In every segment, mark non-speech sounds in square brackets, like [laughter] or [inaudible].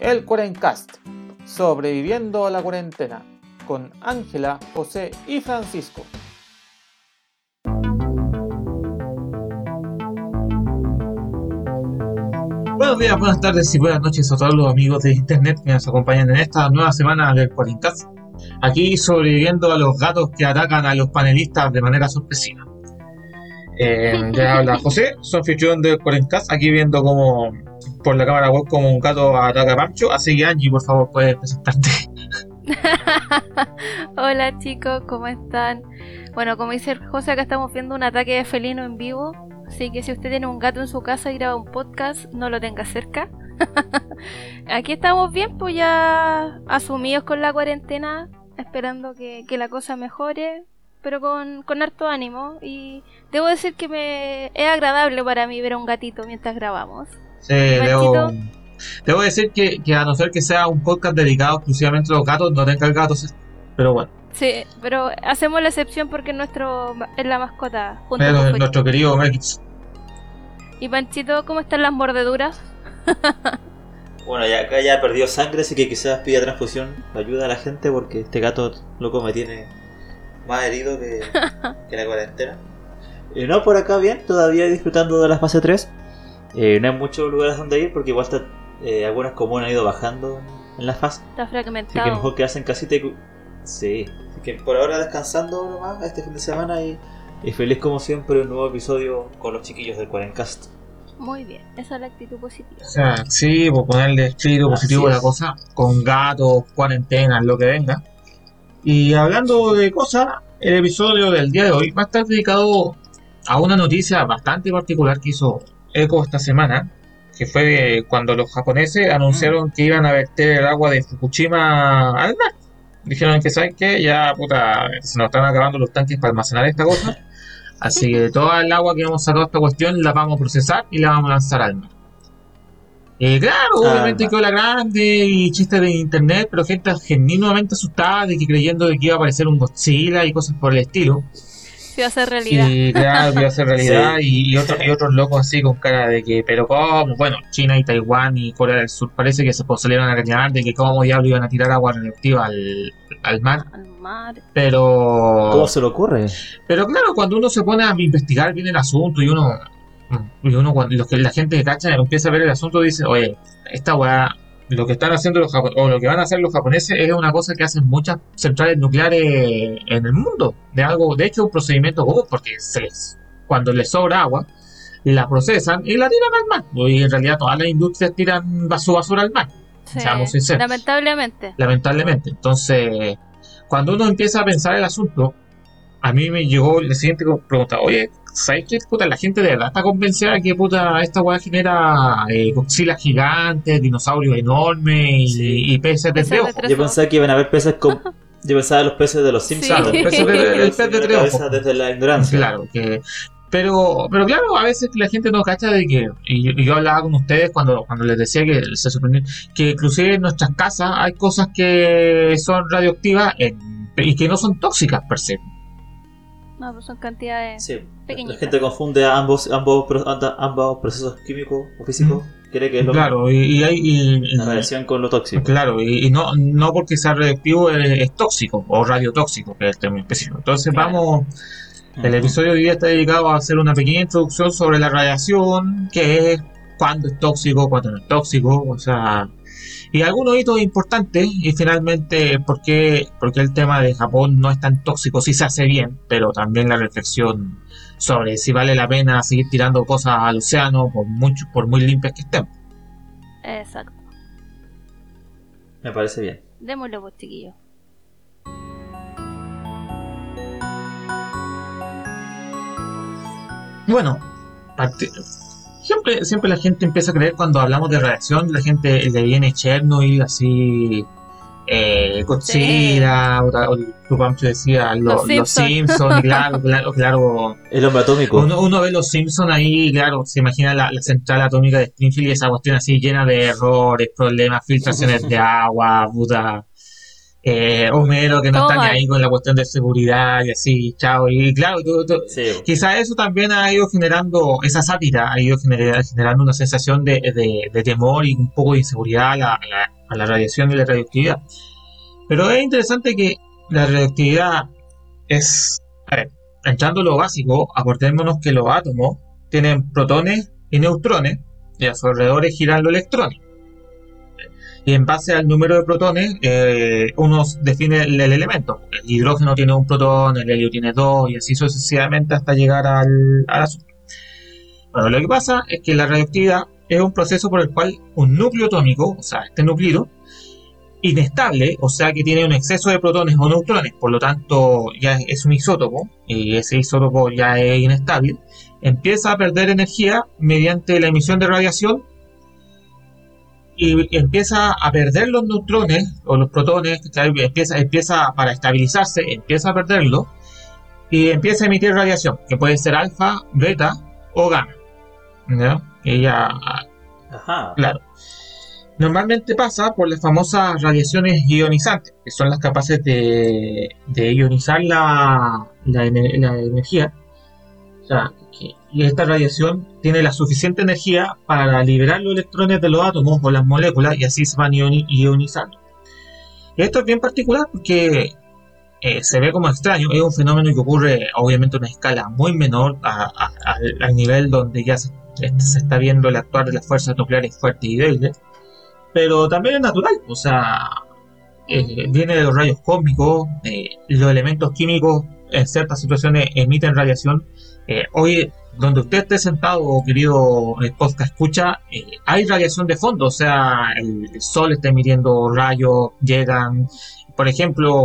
el Cuarencast, sobreviviendo a la cuarentena, con Ángela, José y Francisco. Buenos días, buenas tardes y buenas noches a todos los amigos de internet que nos acompañan en esta nueva semana del Cuarencast. Aquí sobreviviendo a los gatos que atacan a los panelistas de manera sorpresiva. Eh, ya habla José, soy anfitrión del Cuarencast, aquí viendo como por la cámara web como un gato ataca a Pancho. Así que Angie, por favor, puedes presentarte. [laughs] Hola chicos, ¿cómo están? Bueno, como dice José, acá estamos viendo un ataque de felino en vivo. Así que si usted tiene un gato en su casa y graba un podcast, no lo tenga cerca. [laughs] Aquí estamos bien, pues ya asumidos con la cuarentena, esperando que la cosa mejore, pero con, con, harto ánimo. Y debo decir que me es agradable para mí ver a un gatito mientras grabamos. Sí, debo, debo, decir que, que, a no ser que sea un podcast dedicado exclusivamente a los gatos, no tenga el gato. Pero bueno. Sí, pero hacemos la excepción porque nuestro es la mascota junto pero con nuestro querido Melkits. ¿Y Panchito, cómo están las mordeduras? [laughs] bueno, ya acá ya perdió sangre, así que quizás pida transfusión. Ayuda a la gente porque este gato loco me tiene más herido que, [laughs] que la cuarentena. Y no, por acá bien, todavía disfrutando de la fase 3. Eh, no hay muchos lugares donde ir porque igual está, eh, algunas comunas han ido bajando en la fase. Está fragmentado. Así que mejor que hacen casita y... Sí, así que por ahora descansando nomás este fin de semana y, y feliz como siempre un nuevo episodio con los chiquillos del Cuarencast. Muy bien, esa es la actitud positiva. O sea, sí, por ponerle espíritu positivo a la cosa, con gatos, cuarentena, lo que venga. Y hablando de cosas, el episodio del día de hoy va a estar dedicado a una noticia bastante particular que hizo Eco esta semana, que fue cuando los japoneses anunciaron que iban a verter el agua de Fukushima al mar. Dijeron que, ¿saben qué? Ya, puta, se nos están acabando los tanques para almacenar esta cosa. Así que toda el agua que hemos sacado esta cuestión la vamos a procesar y la vamos a lanzar al mar. Eh, claro, ah, obviamente quedó la grande y chistes de internet, pero gente genuinamente asustada de que creyendo de que iba a aparecer un Godzilla y cosas por el estilo. Se iba a hacer [laughs] realidad. Sí, claro, iba a ser realidad y, y, otros, y otros locos así con cara de que, pero cómo, bueno, China y Taiwán y Corea del Sur parece que se salieron a regañar de que cómo diablos iban a tirar agua radioactiva al, al mar. Al mar. Pero... ¿Cómo se le ocurre? Pero claro, cuando uno se pone a investigar bien el asunto y uno y uno cuando los que la gente que cacha empieza a ver el asunto dice, oye, esta weá, lo que están haciendo los japoneses, o lo que van a hacer los japoneses es una cosa que hacen muchas centrales nucleares en el mundo. De algo, de hecho, un procedimiento común, porque se les, cuando les sobra agua, la procesan y la tiran al mar. Y en realidad todas las industrias tiran su basura al mar. Sí, lamentablemente. Lamentablemente. Entonces, cuando uno empieza a pensar el asunto, a mí me llegó la siguiente pregunta, oye, ¿sabes qué? Puta, la gente de verdad está convencida que puta, esta weá genera eh, gigantes, dinosaurios enormes y, peces de tres ojos. Yo pensaba que iban a haber peces con... [laughs] Yo pensaba en los peces de los Simpsons. Sí. Peces de, [laughs] el pez de tres ojos. Desde la ignorancia. Claro, que... Pero, pero claro, a veces la gente no cacha de que, y, y yo hablaba con ustedes cuando, cuando les decía que se sorprendía, que inclusive en nuestras casas hay cosas que son radioactivas en, y que no son tóxicas per se. No, pues son cantidades Sí, pequeñitas. la gente confunde a ambos, ambos, ambos procesos químicos o físicos. Cree que es lo Claro, y, y hay... y- la radiación con lo tóxico. Claro, y, y no, no porque sea radioactivo es, es tóxico o radiotóxico, que es el término específico. Entonces Claro. vamos, el episodio de hoy está dedicado a hacer una pequeña introducción sobre la radiación, que es cuándo es tóxico, cuándo no es tóxico, o sea, y algunos hitos importantes, y finalmente por qué, por qué el tema de Japón no es tan tóxico, sí se hace bien, pero también la reflexión sobre si vale la pena seguir tirando cosas al océano por, mucho, por muy limpias que estén. Exacto. Me parece bien. Démosle, pues, chiquillos. Bueno, parte- siempre, siempre la gente empieza a creer cuando hablamos de radiación, la gente le viene Chernobyl, así, eh, Godzilla, o, o tu Pancho decía, lo- Los los, Simpson. Simpsons, claro, claro, claro. El hombre atómico. Uno, uno ve los Simpsons ahí, claro, se imagina la, la central atómica de Springfield y esa cuestión así llena de errores, problemas, filtraciones [laughs] de agua, puta. Eh, Homero que no Todo está ni mal. ahí con la cuestión de seguridad y así, chao. Y claro, tú- tú- Sí, quizá eso también ha ido generando, esa sátira ha ido genera- generando una sensación de, de- de temor y un poco de inseguridad a la, a la- a la radiación y la radioactividad. Pero es interesante que la radioactividad es, a ver, entrando en lo básico, acordémonos que los átomos tienen protones y neutrones y a su alrededor giran los electrones. Y en base al número de protones, eh, uno define el, el elemento. El hidrógeno tiene un protón, el helio tiene dos, y así sucesivamente hasta llegar al, al azul. Bueno, lo que pasa es que la radioactividad es un proceso por el cual un núcleo atómico, o sea, este núcleo, inestable, o sea que tiene un exceso de protones o neutrones, por lo tanto ya es un isótopo, y ese isótopo ya es inestable, empieza a perder energía mediante la emisión de radiación y empieza a perder los neutrones o los protones, empieza, empieza para estabilizarse, empieza a perderlo y empieza a emitir radiación, que puede ser alfa, beta o gamma. ¿ya? Que ya Ajá. Claro. Normalmente pasa por las famosas radiaciones ionizantes, que son las capaces de, de ionizar la, la energía. O sea, que- y esta radiación tiene la suficiente energía para liberar los electrones de los átomos o las moléculas y así se van ioni- ionizando. Esto es bien particular porque eh, se ve como extraño, es un fenómeno que ocurre obviamente a una escala muy menor al- nivel donde ya se este, se está viendo el actuar de las fuerzas nucleares fuertes y débiles, pero también es natural, o sea, eh, viene de los rayos cósmicos, eh, los elementos químicos en ciertas situaciones emiten radiación. Hoy, donde usted esté sentado, querido eh, podcast escucha, eh, hay radiación de fondo, o sea, el, sol está emitiendo rayos, llegan, por ejemplo,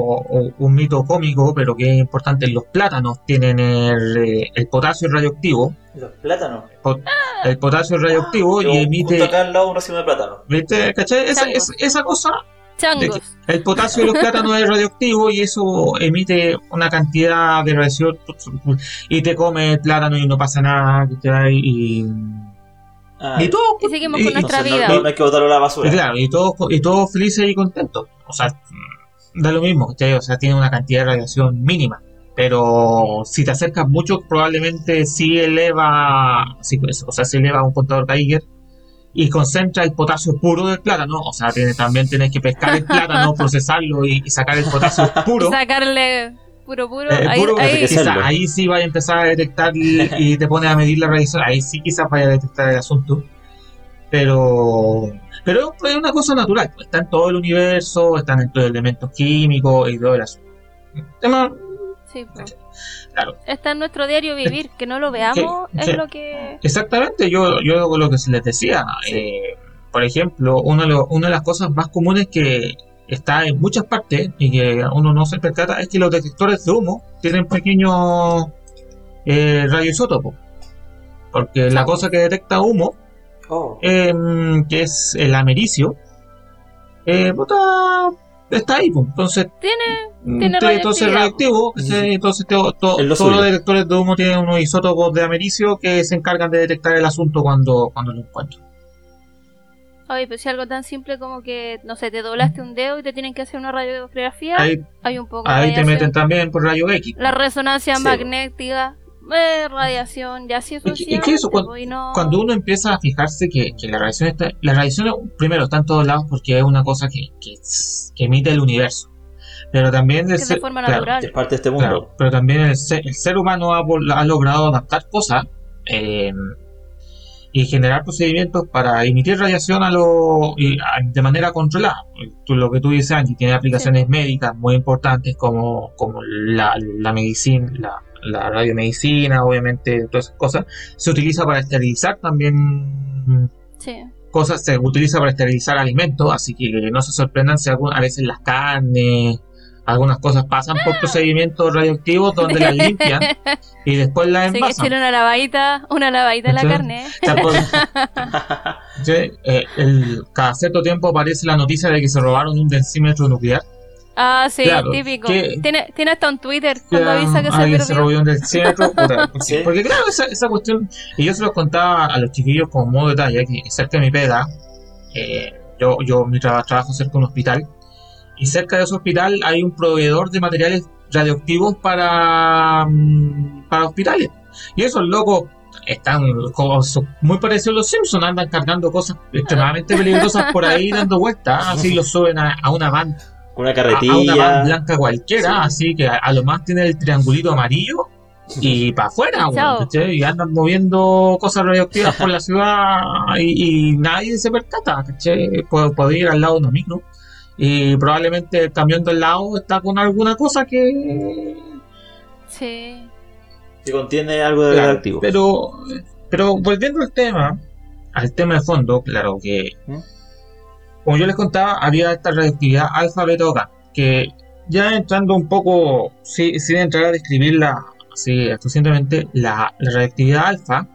un mito cómico, pero que es importante, los plátanos tienen el, eh, el potasio radioactivo, Los plátanos. pot- el potasio radioactivo Yo, y Justo emite, acá al lado un racimo de plátano. ¿viste? ¿Cachai? Esa- esa cosa, Changos. el potasio de los plátanos es radioactivo y eso emite una cantidad de radiación y te come el plátano y no pasa nada. Y, Ah, y todo, Y seguimos y- con nuestra vida. No, no- no hay que botarlo a la y claro, y todos y todos felices y contentos. O sea, da lo mismo. O sea, tiene una cantidad de radiación mínima. Pero si te acercas mucho, probablemente sí eleva, sí, pues, o sea, se eleva un contador Geiger y concentra el potasio puro del plátano. O sea, tiene- también tienes que pescar el plátano, [laughs] procesarlo y, y sacar el potasio [laughs] puro. Y sacarle puro puro. Eh, ahí, puro, ahí- quizá Hacerlo. ahí sí vaya a empezar a detectar y, y te pones a medir la radiación, ahí sí quizás vaya a detectar el asunto. Pero, pero es una cosa natural, pues, está en todo el universo, están en todos los elementos químicos y todo el asunto. Tema, sí, pues. Claro. Está en nuestro diario vivir, que no lo veamos Sí, sí. es lo que... exactamente, yo, yo lo que les decía, eh, por ejemplo, uno de los- una de las cosas más comunes que está en muchas partes y que uno no se percata es que los detectores de humo tienen pequeños eh, radioisótopos. Porque la cosa que detecta humo, Oh, em, que es el americio, eh, está ahí. pues. Entonces, Tiene... mm, Tiene entonces radioactivo, ¿cachai? entonces lo todos los detectores de humo tienen unos isótopos de americio que se encargan de detectar el asunto cuando, cuando lo encuentran. Oye, pues si algo tan simple como que, no sé, te doblaste un dedo y te tienen que hacer una radiografía, Ahí, hay un poco ahí te meten también por rayo X. La resonancia Sí. magnética, eh, radiación, ya sí eso Es es que eso, cuando- y no- Cuando uno empieza a fijarse que, que la radiación está, la radiación primero está en todos lados porque es una cosa que, que, que emite el universo. Pero también el que es de ser- forma claro, natural. es parte de este mundo. Claro, pero también el ser, el ser humano ha, ha logrado adaptar cosas eh, y generar procedimientos para emitir radiación a lo, y a- de manera controlada. Tú- lo que tú dices, Angie, tiene aplicaciones médicas muy importantes como, como la, la medicina, la, la radiomedicina, obviamente, todas esas cosas. Se utiliza para esterilizar también Sí. cosas se utiliza para esterilizar alimentos, así que no se sorprendan si algún- a veces las carnes, algunas cosas pasan por procedimientos radioactivos donde las [laughs] limpian y después las que envasan. echarle una lavadita, una lavadita a la Sí. carne. [laughs] Sí, eh, el- cada cierto tiempo aparece la noticia de que se robaron un densímetro nuclear. Ah, sí, Claro, típico. que- Tiene, tiene hasta un Twitter cuando Ya, avisa que se alguien se perdió. robó un densímetro. puta, porque, [laughs] Sí. porque claro, esa, esa cuestión, y yo se los contaba a los chiquillos como modo detalle, que cerca de mi pega, eh, yo, yo mi traba- trabajo cerca de un hospital, y cerca de ese hospital hay un proveedor de materiales radioactivos para, mm, para hospitales. Y esos locos están como- son muy parecidos a los Simpsons, andan cargando cosas [laughs] extremadamente peligrosas por ahí dando vueltas, así los suben a, a una van, Con una a, a una van carretilla. blanca cualquiera, así que a, a lo más tiene el triangulito amarillo y [laughs] para afuera. ¿cachai? y andan moviendo cosas radioactivas por la ciudad y, y nadie se percata, ¿cachai? Puede, puede ir al lado de una micro y probablemente el camión del lado está con alguna cosa que Sí. Que contiene algo de Claro, radioactivo. Pero, pero volviendo al tema, al tema de fondo, claro que, ¿Mm? Como yo les contaba, había esta radioactividad alfa, beta o gamma, que ya entrando un poco, sí, sin entrar a describirla así suficientemente, la, la radioactividad alfa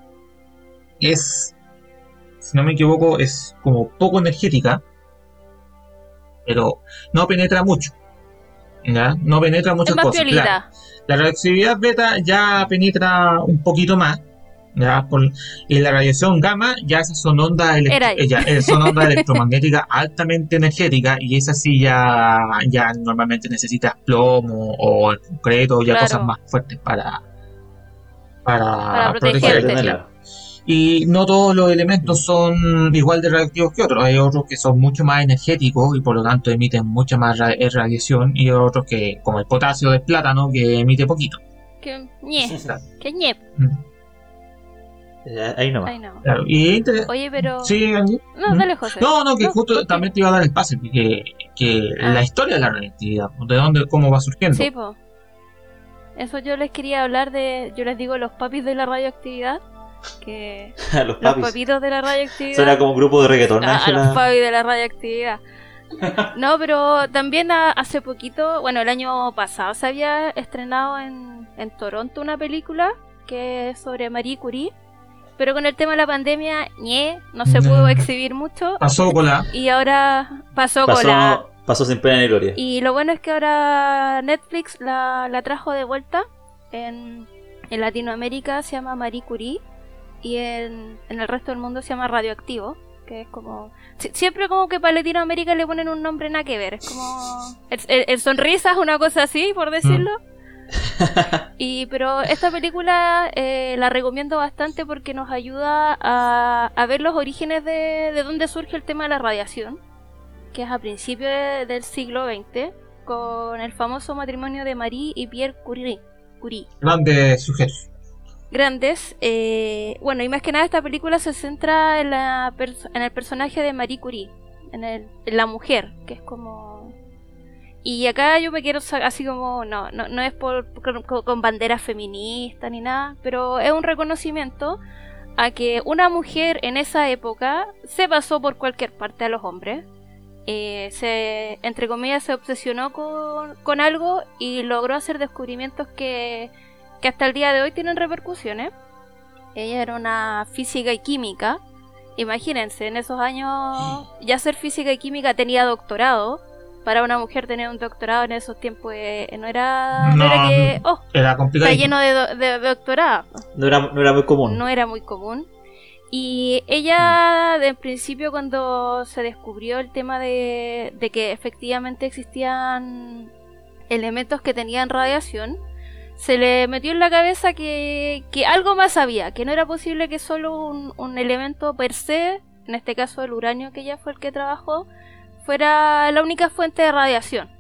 es, si no me equivoco, es como poco energética, pero no penetra mucho. ¿ya? No penetra Es muchas más cosas. claro. La radioactividad beta ya penetra un poquito más. ¿Ya? Por- y la radiación gamma ya esas son ondas, eh, son ondas [laughs] electromagnéticas altamente energéticas y esas sí ya, ya normalmente necesitas plomo o el concreto ya Claro. cosas más fuertes para, para, Para protegerte. protegerte. claro. Y no todos los elementos son igual de radioactivos que otros. Hay otros que son mucho más energéticos y por lo tanto emiten mucha más eh, radiación y otros que, como el potasio del plátano, que emite poquito. Que ñe. Que ñe. Eh, Ahí nomás. Claro, y inter- Oye, pero. Sí. No, dale, José. No, no, que No, justo también te iba a dar el pase, que, que Ah. la historia de la radioactividad, de dónde, cómo va surgiendo. Sí, po. Eso yo les quería hablar de. Yo les digo los papis de la radioactividad. Que. [laughs] los Los papitos de la radioactividad. Suena como un grupo de reggaetón, a, a los papis de la radioactividad. [laughs] No, pero también a- hace poquito, bueno, el año pasado se había estrenado en, en Toronto una película que es sobre Marie Curie, pero con el tema de la pandemia, ñe, no se Mm. pudo exhibir mucho Pasó con la. y ahora pasó, con la... Pasó, pasó sin pena ni gloria. Y lo bueno es que ahora Netflix la, la trajo de vuelta en, en Latinoamérica, se llama Marie Curie y en, en el resto del mundo se llama Radioactivo, que es como... si- Siempre como que para Latinoamérica le ponen un nombre nada que ver, es como... [laughs] El, el- el sonrisas, una cosa así, por decirlo. Y pero esta película eh, la recomiendo bastante porque nos ayuda a, a ver los orígenes de, de dónde surge el tema de la radiación, que es a principios de- del siglo XX, con el famoso matrimonio de Marie y Pierre Curie. Curie Grandes sujetos. grandes. eh, bueno, y más que nada esta película se centra en, la en el personaje de Marie Curie, en, el- en la mujer, que es como... Y acá yo me quiero así como, no, no, no es por, con, con bandera feminista ni nada, pero es un reconocimiento a que una mujer en esa época se pasó por cualquier parte a los hombres. eh, se, entre comillas, se obsesionó con, con algo y logró hacer descubrimientos que, que hasta el día de hoy tienen repercusiones. Ella era una física y química. Imagínense, en esos años ya ser física y química tenía doctorado. Para una mujer tener un doctorado en esos tiempos eh, no era, no No, era que, oh, Era complicado. está lleno de, do- de doctorado. No era, no era muy común. No era muy común. Y ella, de principio, cuando se descubrió el tema de, de que efectivamente existían elementos que tenían radiación, se le metió en la cabeza que, que algo más había, que no era posible que solo un, un elemento per se, en este caso el uranio que ella fue el que trabajó, fuera la única fuente de radiación.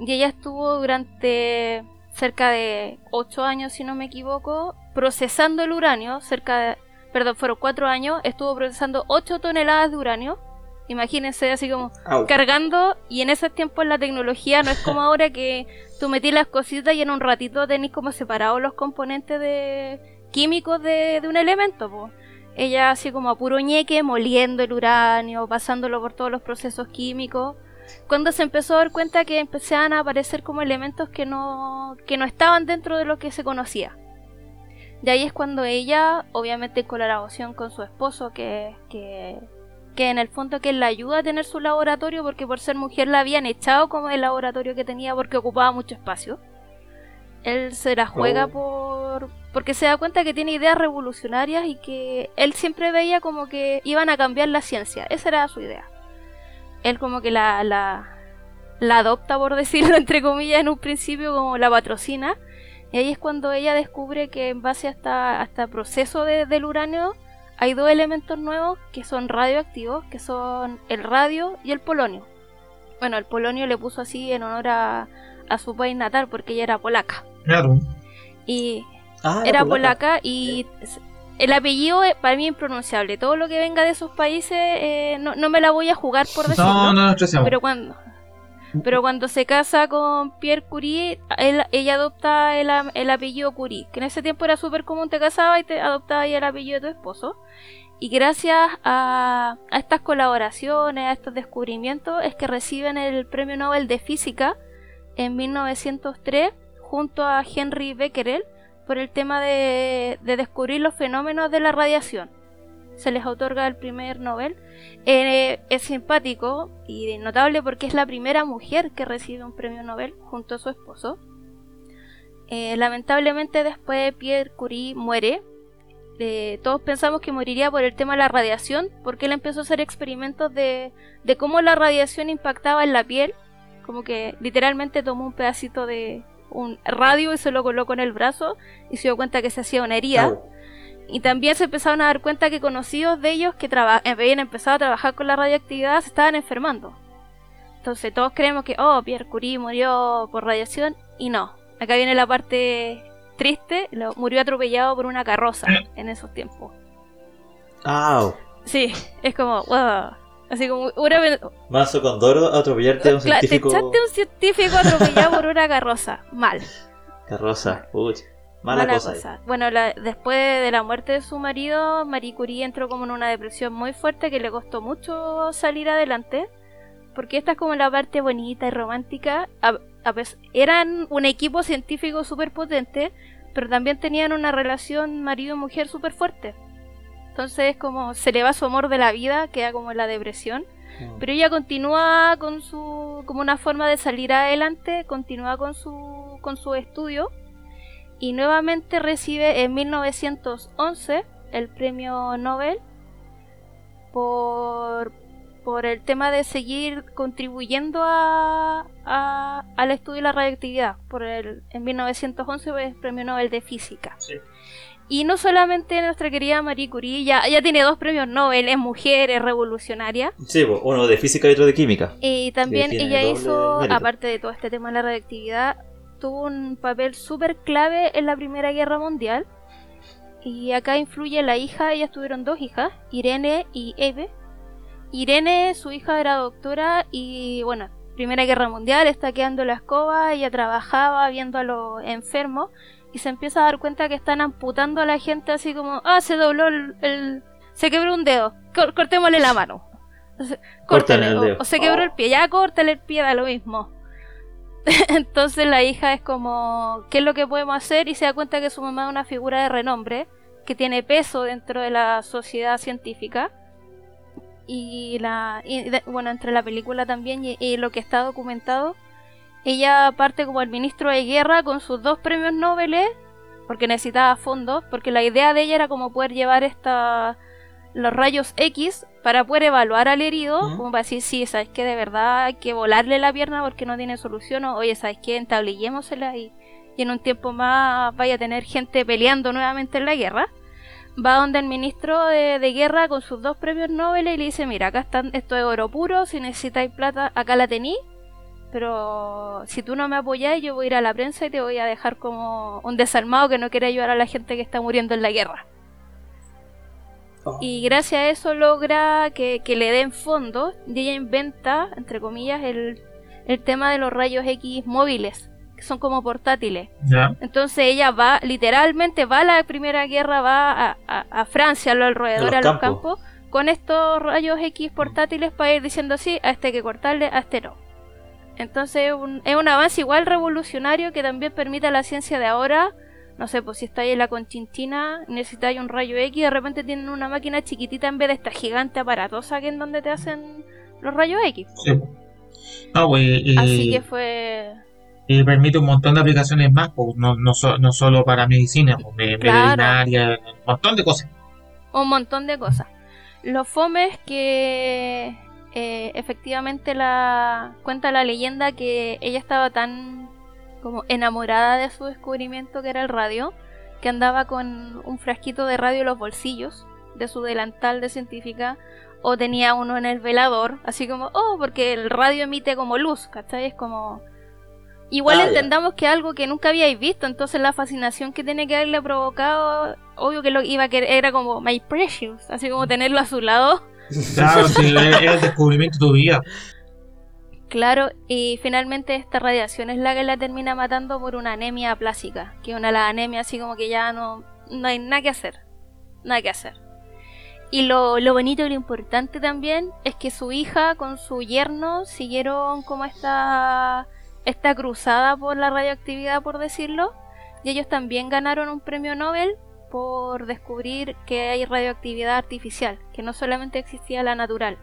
Y ella estuvo durante cerca de 8 años, si no me equivoco, procesando el uranio, cerca de, perdón, fueron 4 años, estuvo procesando 8 toneladas de uranio. Imagínense así como Au. cargando y en ese tiempo la tecnología no es como [laughs] ahora que tú metís las cositas y en un ratito tenés como separados los componentes de químicos de, de un elemento, po. Ella así como a puro ñeque, moliendo el uranio, pasándolo por todos los procesos químicos. Cuando se empezó a dar cuenta que empezaban a aparecer como elementos que no, que no estaban dentro de lo que se conocía. Y ahí es cuando ella, obviamente en colaboración con su esposo, que, que, que en el fondo que la ayuda a tener su laboratorio, porque por ser mujer la habían echado como del laboratorio que tenía porque ocupaba mucho espacio. Él se la juega Oh. por porque se da cuenta que tiene ideas revolucionarias y que él siempre veía como que iban a cambiar la ciencia. Esa era su idea. Él como que la, la, la adopta, por [laughs] decirlo entre comillas, en un principio como la patrocina. Y ahí es cuando ella descubre que en base a, este proceso de- del uranio hay dos elementos nuevos que son radioactivos, que son el radio y el polonio. Bueno, el polonio le puso así en honor a, a su país natal porque ella era polaca. Claro. Y Ah, era polaca y el apellido es para mí impronunciable. Todo lo que venga de esos países eh, no, no me la voy a jugar por decirlo. No, no estresemos. Pero cuando pero cuando se casa con Pierre Curie, él- ella adopta el, el apellido Curie, que en ese tiempo era súper común, te casabas y te adoptabas el apellido de tu esposo. Y gracias a, a estas colaboraciones, a estos descubrimientos, es que reciben el Premio Nobel de Física en 1903 junto a Henry Becquerel por el tema de, de descubrir los fenómenos de la radiación. Se les otorga el primer Nobel. Eh, es simpático y notable porque es la primera mujer que recibe un premio Nobel junto a su esposo. Eh, lamentablemente después Pierre Curie muere. Eh, todos pensamos que moriría por el tema de la radiación porque él empezó a hacer experimentos de, de cómo la radiación impactaba en la piel. Como que literalmente tomó un pedacito de un radio y se lo colocó en el brazo y se dio cuenta que se hacía una herida. Y también se empezaron a dar cuenta que conocidos de ellos que traba- habían empezado a trabajar con la radioactividad se estaban enfermando. Entonces todos creemos que, oh, Pierre Curie murió por radiación y no. Acá viene la parte triste, lo- murió atropellado por una carroza en esos tiempos. Au. Sí, es como, wow. Así como, una Manso con Doro atropellarte a un Cla- te científico. echaste un científico atropellado por una carroza. Mal. Carroza. Uy, mala, cosa. ahí. Bueno, la- después de la muerte de su marido, Marie Curie entró como en una depresión muy fuerte que le costó mucho salir adelante. Porque esta es como la parte bonita y romántica. A- a eran un equipo científico súper potente, pero también tenían una relación marido-mujer súper fuerte. Entonces, como se le va su amor de la vida, queda como en la depresión. Mm. Pero ella continúa con su. como una forma de salir adelante, continúa con su. con su estudio. Y nuevamente recibe en 1911 el premio Nobel por. por el tema de seguir contribuyendo a, a- al estudio de la radioactividad. Por el, en 1911 fue el premio Nobel de Física. Sí. Y no solamente nuestra querida Marie Curie, ya, ya tiene dos premios Nobel, es mujer, es revolucionaria. Sí, uno de física y otro de química. Y también ella hizo, mérito. aparte de todo este tema de la radioactividad, tuvo un papel súper clave en la Primera Guerra Mundial. Y acá influye la hija, ellas tuvieron dos hijas, Irene y Eve. Irene, su hija era doctora y bueno, Primera Guerra Mundial, está quedando la escoba, ella trabajaba viendo a los enfermos y se empieza a dar cuenta que están amputando a la gente así como, ah, se dobló el, el- se quebró un dedo, cor- cortémosle la mano. Córtale el o- dedo. o se quebró Oh. el pie, ya córtale el pie, da lo mismo. [laughs] Entonces la hija es como, ¿qué es lo que podemos hacer? Y se da cuenta que su mamá es una figura de renombre, que tiene peso dentro de la sociedad científica. Y la y de- bueno, entre la película también y, y lo que está documentado, ella parte como el ministro de guerra con sus dos premios Nobel, porque necesitaba fondos, porque la idea de ella era como poder llevar esta los rayos X para poder evaluar al herido, como para decir, sí, sabes que de verdad hay que volarle la pierna porque no tiene solución, o oye, sabes que entablillémosela y, y en un tiempo más vaya a tener gente peleando nuevamente en la guerra. Va donde el ministro de, de guerra con sus dos premios Nobel y le dice, mira, acá están, esto es oro puro, si necesitáis plata, acá la tení, pero si tú no me apoyáis, yo voy a ir a la prensa y te voy a dejar como un desarmado que no quiere ayudar a la gente que está muriendo en la guerra. Oh. Y gracias a eso logra que, que le den fondos y ella inventa, entre comillas, el, el tema de los rayos X móviles, que son como portátiles. Ya. Entonces ella va, literalmente va a la Primera Guerra, va a, a- a Francia, a los alrededores, A a los los campos. campos, con estos rayos X portátiles para ir diciendo sí, a este hay que cortarle, a este no. Entonces un- es un avance igual revolucionario que también permite a la ciencia de ahora, no sé, pues si estáis en la Conchinchina, necesitáis un rayo X, de repente tienen una máquina chiquitita en vez de esta gigante aparatosa que en donde te hacen los rayos X. Sí. No, pues, y, Así que fue... y permite un montón de aplicaciones más, pues, no, no, so- no solo para medicina, pues, me- Claro. veterinaria, un montón de cosas. un montón de cosas. Lo fome es que eh, efectivamente la cuenta la leyenda que ella estaba tan como enamorada de su descubrimiento que era el radio, que andaba con un frasquito de radio en los bolsillos de su delantal de científica o tenía uno en el velador, así como, oh, porque el radio emite como luz, ¿cachai? Es como... Igual Ah, ya. entendamos que algo que nunca habíais visto, entonces la fascinación que tiene que haberle provocado, obvio que lo iba a querer, era como My Precious, así como tenerlo a su lado. Claro, sí, es el descubrimiento de tu vida. Claro, y finalmente esta radiación es la que la termina matando por una anemia plástica, que una de las anemias así como que ya no, no hay nada que hacer, nada que hacer. Y lo, lo bonito y lo importante también es que su hija con su yerno siguieron como esta, esta cruzada por la radioactividad, por decirlo, y ellos también ganaron un premio Nobel por descubrir que hay radioactividad artificial, que no solamente existía la natural.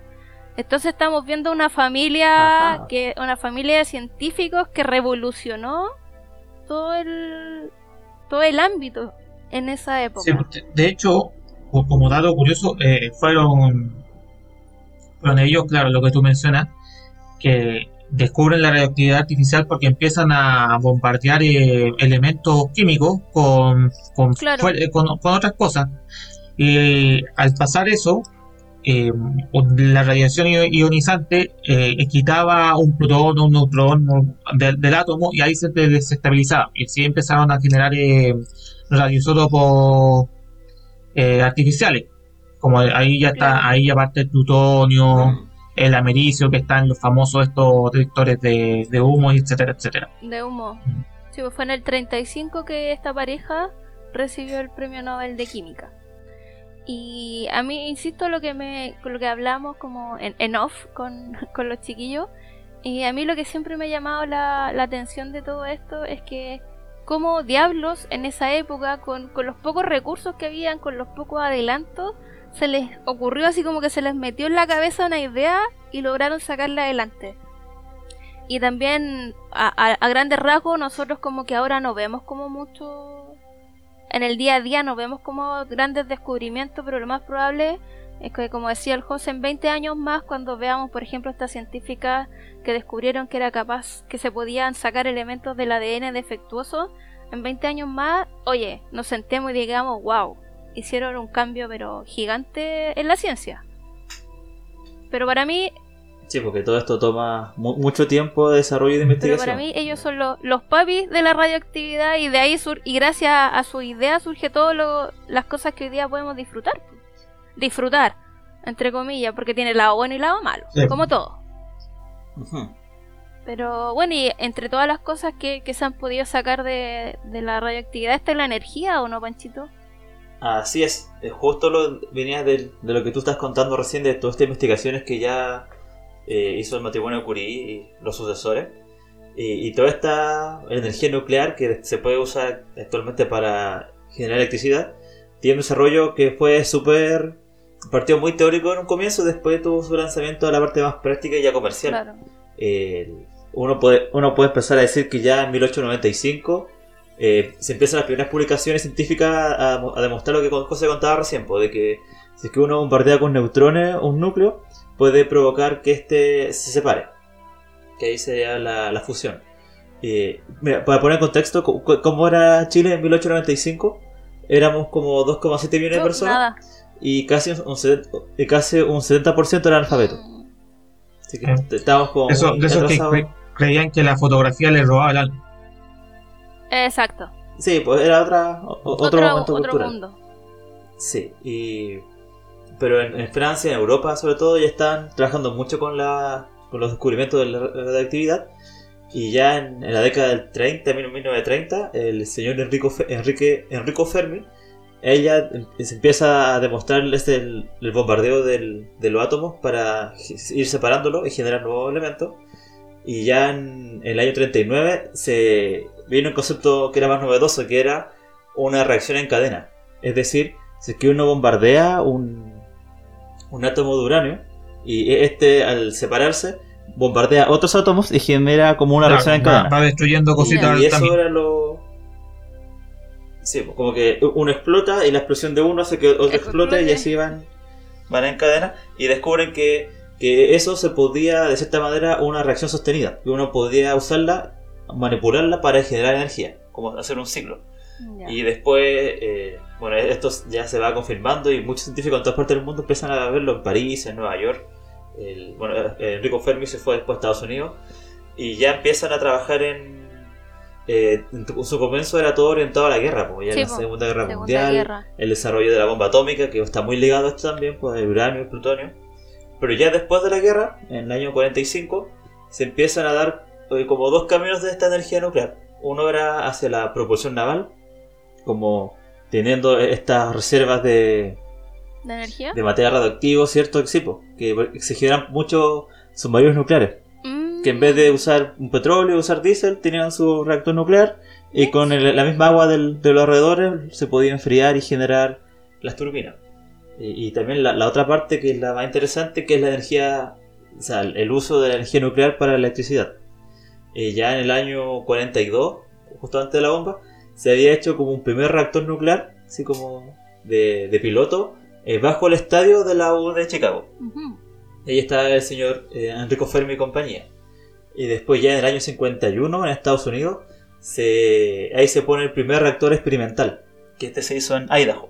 Entonces estamos viendo una familia Ajá. que una familia de científicos que revolucionó todo el todo el ámbito en esa época. Sí, de- hecho, co- como dato curioso, eh, fueron, fueron ellos, claro, lo que tú mencionas, que descubren la radioactividad artificial porque empiezan a bombardear eh, elementos químicos con, con, Claro. fue- eh, con- con otras cosas. Y al pasar eso, eh, la radiación io- ionizante eh, quitaba un protón o un neutrón del, del átomo y ahí se desestabilizaba. Y así empezaron a generar eh, radioisótopos eh, artificiales. Como ahí ya está, Claro. ahí ya parte el plutonio, Mm. El americio, que están los famosos estos detectores de, de humo, etcétera, etcétera. de humo. Sí, pues fue en el 35 que esta pareja recibió el premio Nobel de Química. Y a mí, insisto, lo que me, lo que hablamos como en, en off con, [laughs] con los chiquillos, y a mí lo que siempre me ha llamado la, la atención de todo esto es que como diablos en esa época, con, con los pocos recursos que habían, con los pocos adelantos, se les ocurrió así como que se les metió en la cabeza una idea y lograron sacarla adelante. Y también a, a- grandes rasgos nosotros como que ahora no vemos como mucho en el día a día no vemos como grandes descubrimientos, pero lo más probable es que como decía el José en 20 años más cuando veamos por ejemplo estas científicas que descubrieron que era capaz que se podían sacar elementos del ADN defectuoso, en 20 años más, oye, nos sentemos y digamos, wow, hicieron un cambio pero gigante en la ciencia. Pero para mí Sí, porque todo esto toma mu- mucho tiempo de desarrollo y de Pero investigación. para mí ellos son los, los papis de la radioactividad y de ahí sur y gracias a su idea surge todo lo, las cosas que hoy día podemos disfrutar. Disfrutar, entre comillas, porque tiene lado bueno y lado malo, Sí. como todo. Pero bueno, y entre todas las cosas que, que se han podido sacar de, de la radioactividad, ¿esta es la energía o no, Panchito? Así es, eh, justo lo venía del- de, lo que tú estás contando recién, de todas estas investigaciones que ya eh, hizo el matrimonio Curie y los sucesores. Y, y toda esta energía nuclear que se puede usar actualmente para generar electricidad, tiene un desarrollo que fue súper... Partió muy teórico en un comienzo, después tuvo su lanzamiento a la parte más práctica y ya comercial. Claro. Eh, uno, puede, uno puede empezar a decir que ya en 1895 eh, se empiezan las primeras publicaciones científicas a, a demostrar lo que José contaba recién, pues, de que si es que uno bombardea con neutrones un núcleo, puede provocar que éste se separe. Que ahí sería la, la fusión. Eh, mira, para poner en contexto, ¿cómo era Chile en 1895? Éramos como 2,7 millones de personas nada. y casi un, 70 y casi un 70% eran alfabetos. Mm, Así que estábamos como Eso, de esos que cre- creían que la fotografía les robaba el alma. Exacto. Sí, pues era otra, o- otro, Otro, momento otro cultural. mundo. Sí, y... Pero en, en Francia, en Europa sobre todo, ya están trabajando mucho con, la, con los descubrimientos de la radioactividad. Y ya en, en la década del 30, 1930, el señor Enrico, Enrique, Enrico Fermi, ella em- se empieza a demostrar este, el, el bombardeo del- de los átomos para ir separándolos y generar nuevos elementos. Y ya en, en el año 39 se vino un concepto que era más novedoso, que era una reacción en cadena. Es decir, si es que uno bombardea un, un átomo de uranio y este al separarse bombardea otros átomos y genera como una Claro, reacción en va, cadena. va destruyendo cositas Y eso también. era lo... Sí, pues, como que uno explota y la explosión de uno hace que otro explote y así van, van en cadena y descubren que que eso se podía, de cierta manera, una reacción sostenida, que uno podía usarla, manipularla para generar energía, como hacer un ciclo. Y después, eh, bueno, esto ya se va confirmando y muchos científicos en todas partes del mundo empiezan a verlo en París, en Nueva York. El- bueno, Enrico Fermi se fue después a Estados Unidos y ya empiezan a trabajar en... eh, en su comienzo era todo orientado a la guerra, pues ya Sí, en la Segunda Guerra Segunda Mundial, guerra. el desarrollo de la bomba atómica, que está muy ligado a esto también, pues el uranio y el plutonio. Pero ya después de la guerra, en el año 45, se empiezan a dar como dos caminos de esta energía nuclear. Uno era hacia la propulsión naval, como teniendo estas reservas de, ¿De energía? de material radioactivo, ¿cierto? Que sí, po, que generan muchos submarinos nucleares. Mm, Que en vez de usar un petróleo, usar diésel, tenían su reactor nuclear y con el- la misma agua del- de los alrededores se podía enfriar y generar las turbinas. Y, y también la, la otra parte que es la más interesante, que es la energía, o sea, el uso de la energía nuclear para la electricidad. Eh, ya en el año 42, justo antes de la bomba, se había hecho como un primer reactor nuclear, así como de, de piloto, eh, bajo el estadio de la U de Chicago. ujú. Ahí está el señor eh, Enrico Fermi y compañía. Y después ya en el año 51 en Estados Unidos, se, ahí se pone el primer reactor experimental, que este se hizo en Idaho.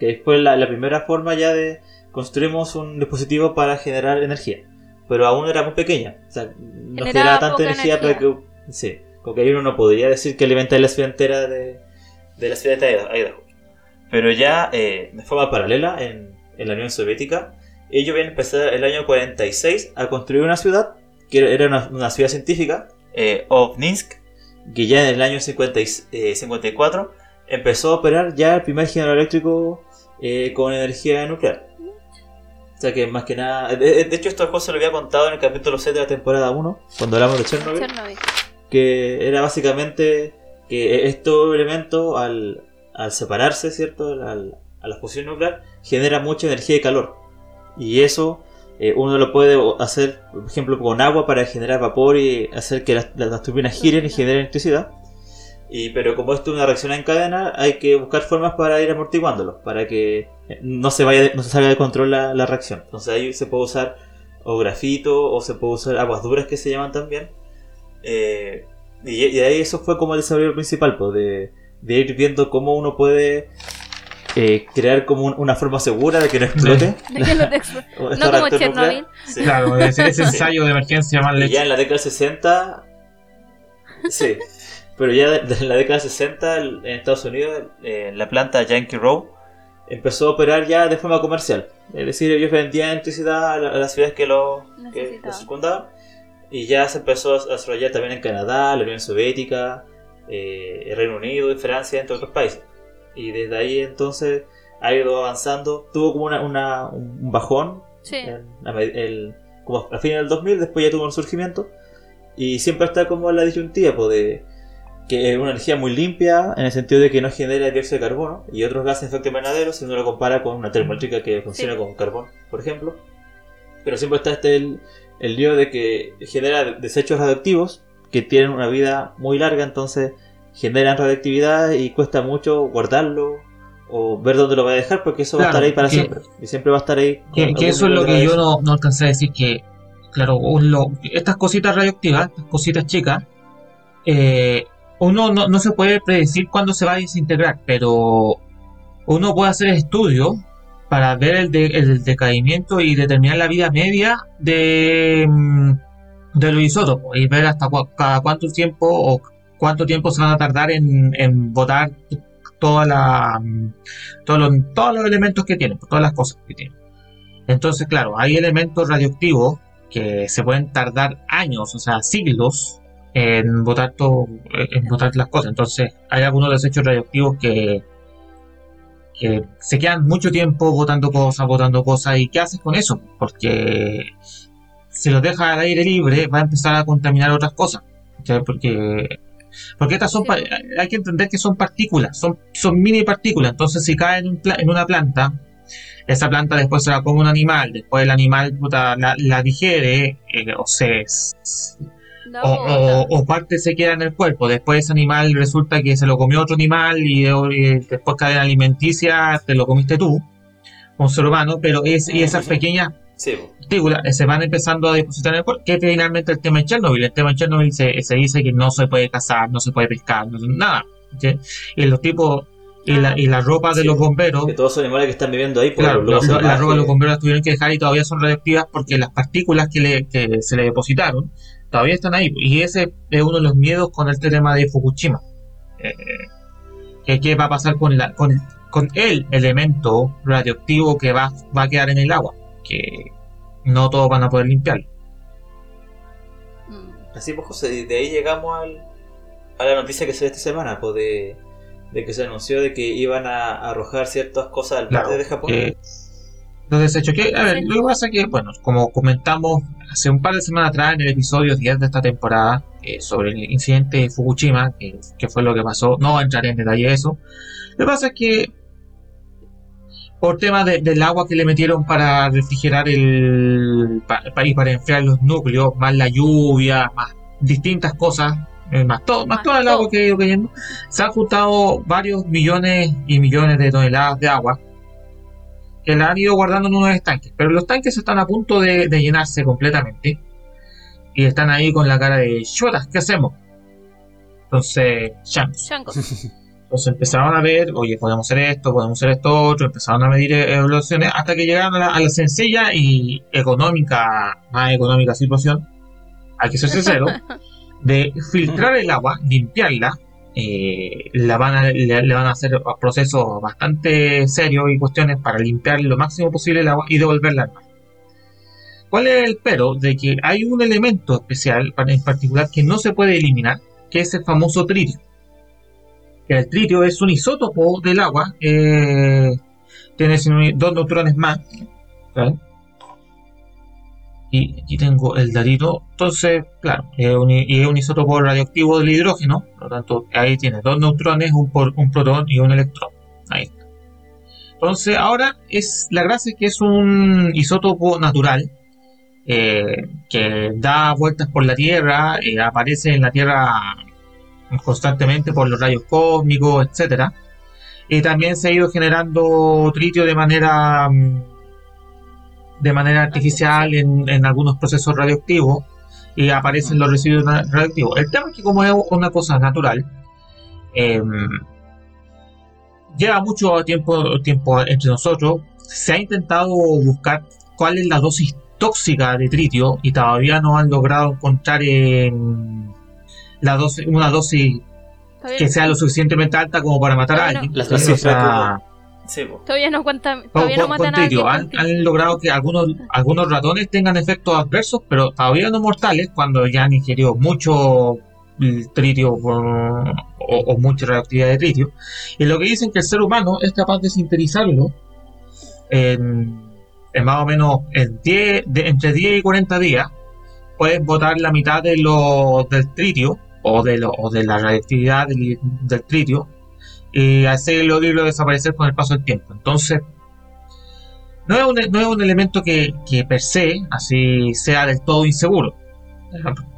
Que después la, la primera forma ya de construimos un dispositivo para generar energía. Pero aún era muy pequeña. O sea, no Generaba tanta energía, para energía. que... Sí, ahí uno no podría decir que alimenta la ciudad entera de, de la ciudad de Idaho. Pero ya eh, de forma paralela en, en la Unión Soviética, ellos habían empezado el año 46 a construir una ciudad, que era una, una ciudad científica, eh, Ovninsk, que ya en el año 50 y- eh, 54 empezó a operar ya el primer generador eléctrico eh, con energía nuclear. O sea que más que nada... De, de hecho esto José lo había contado en el capítulo 6 de la temporada 1, cuando hablamos de Chernobyl Chernobyl. que era básicamente que estos elementos al, al separarse, ¿cierto? Al- a la fusión nuclear, genera mucha energía y calor. Y eso eh, uno lo puede hacer, por ejemplo, con agua para generar vapor y hacer que las, las turbinas giren y generen electricidad. Y, pero como esto es una reacción en cadena, hay que buscar formas para ir amortiguándolo, para que no se vaya, no se salga de control la, la reacción. Entonces ahí se puede usar o grafito o se puede usar aguas duras que se llaman también, eh, y, ahí eso fue como el desarrollo principal, pues, de, de ir viendo cómo uno puede eh, crear como un- una forma segura de que no explote. [laughs] De que no te expl- este [laughs] No como. Chernobyl. Sí. Claro, ese, ese [laughs] ensayo de emergencia más Y ya en la década del 60, sí, pero ya de- de- en la década del 60 el- en Estados Unidos, eh, la planta Yankee Row empezó a operar ya de forma comercial. Es decir, ellos vendían electricidad a, la- a las ciudades que lo, que lo circundaban. Y ya se empezó a desarrollar también en Canadá, la Unión Soviética, eh, el Reino Unido y Francia, entre otros países. Y desde ahí entonces ha ido avanzando. Tuvo como una, una- un bajón Sí. en med- el- como a fines del 2000, después ya tuvo un surgimiento. Y siempre está como la disyuntiva, pues, de que es una energía muy limpia, en el sentido de que no genera dióxido de carbono y otros gases de efecto invernadero, si uno lo compara con una termoeléctrica que funciona Sí. con carbón, por ejemplo. Pero siempre está este el, el lío de que genera desechos radioactivos que tienen una vida muy larga, entonces generan radioactividad y cuesta mucho guardarlo o ver dónde lo va a dejar porque eso va a estar ahí para que- siempre y siempre va a estar ahí. Que, eso es lo que yo no, no alcancé a decir que, claro, lo- estas cositas radioactivas, estas cositas chicas, eh, uno no, se puede predecir cuándo se va a desintegrar, pero uno puede hacer estudios para ver el, de- el decaimiento y determinar la vida media de, mm, de los isótopos y ver hasta cua- cada cuánto tiempo o cuánto tiempo se van a tardar en, en botar toda la, mm, todos los elementos que tienen, todas las cosas que tienen. Entonces, claro, hay elementos radioactivos que se pueden tardar años, o sea, siglos, en botar todo, en botar las cosas. Entonces, hay algunos desechos radioactivos que, que se quedan mucho tiempo botando cosas, botando cosas. ¿Y qué haces con eso? Porque si los dejas al aire libre, va a empezar a contaminar otras cosas. Porque porque estas son, hay que entender que son partículas, son, son mini partículas. Entonces, si cae en, un pla- en una planta, esa planta después se la come un animal, después el animal puta, la, la digiere, eh, o se. La O, o- o parte se queda en el cuerpo. Después ese animal resulta que se lo comió otro animal y, y después cadena alimenticia te lo comiste tú, un ser humano. Pero es, y esas pequeñas Sí, partículas eh, se van empezando a depositar en el cuerpo, que es finalmente el tema de Chernobyl. El tema de Chernobyl se, se dice que no se puede cazar, no se puede pescar, no se- nada. ¿sí? Y los tipos, y la, y la ropa de Sí, los bomberos, Que todos son animales que están viviendo ahí por claro, lo- la ropa de los bomberos las tuvieron que dejar y todavía son radioactivas porque las partículas que, le, que se le depositaron todavía están ahí. Y ese es uno de los miedos con este tema de Fukushima. Eh, que qué va a pasar con, la, con, con el elemento radioactivo que va, va a quedar en el agua. Que no todos van a poder limpiarlo. Mm. Así pues, José, y de ahí llegamos al, a la noticia que se dio esta semana, pues de, de que se anunció de que iban a arrojar ciertas cosas al Claro, parte de Japón. eh, los desechos. Que, a ver, lo que pasa es que, bueno, como comentamos hace un par de semanas atrás en el episodio 10 de esta temporada eh, sobre el incidente de Fukushima, que, que fue lo que pasó, no entraré en detalle de eso. Lo que pasa es que por tema de- del agua que le metieron para refrigerar el pa- pa- y para enfriar los núcleos, más la lluvia, más distintas cosas, eh, más todo, más Más todo el agua que ha ido cayendo, se han juntado varios millones y millones de toneladas de agua que la han ido guardando en unos estanques, pero los tanques están a punto de, de llenarse completamente y están ahí con la cara de chotas, ¿qué hacemos? Entonces. Shango. Entonces empezaron a ver, oye, podemos hacer esto, podemos hacer esto otro, empezaron a medir eh, evaluaciones hasta que llegaron a la, a la sencilla y económica, más económica situación, hay que ser sincero, [laughs] de filtrar el agua, limpiarla, eh, la van le, van a hacer procesos bastante serios y cuestiones para limpiar lo máximo posible el agua y devolverla al mar. ¿Cuál es el pero? De que hay un elemento especial en particular que no se puede eliminar, que es el famoso tritio que el tritio es un isótopo del agua, eh, tiene dos neutrones más. Y aquí tengo el datito. Entonces, claro, es un, es un isótopo radioactivo del hidrógeno. Por lo tanto, ahí tiene dos neutrones, un, por- un protón y un electrón. Ahí está. Entonces, ahora es la gracia es que es un isótopo natural eh, que da vueltas por la Tierra, eh, aparece en la Tierra constantemente por los rayos cósmicos, etcétera. Y también se ha ido generando tritio de manera mm, de manera artificial en, en algunos procesos radioactivos y aparecen los residuos radioactivos. El tema es que como es una cosa natural, em, lleva mucho tiempo, tiempo entre nosotros. Se ha intentado buscar cuál es la dosis tóxica de tritio y todavía no han logrado encontrar en la dosis, una dosis que sea lo suficientemente alta como para matar a alguien. O sea, Sí, todavía no cuenta, con, todavía no con- matan a Han, han logrado que algunos, algunos ratones tengan efectos adversos, pero todavía no mortales cuando ya han ingerido mucho mm, tritio por- o, o mucha radioactividad de tritio. Y lo que dicen que el ser humano es capaz de sintetizarlo en, en más o menos en 10, de- entre 10 y 40 días. Puedes botar la mitad de lo, del tritio o de, lo, o de la radioactividad del, del tritio y hacerlo irlo desaparecer con el paso del tiempo. Entonces, no es un, no es un elemento que, que per se así sea del todo inseguro.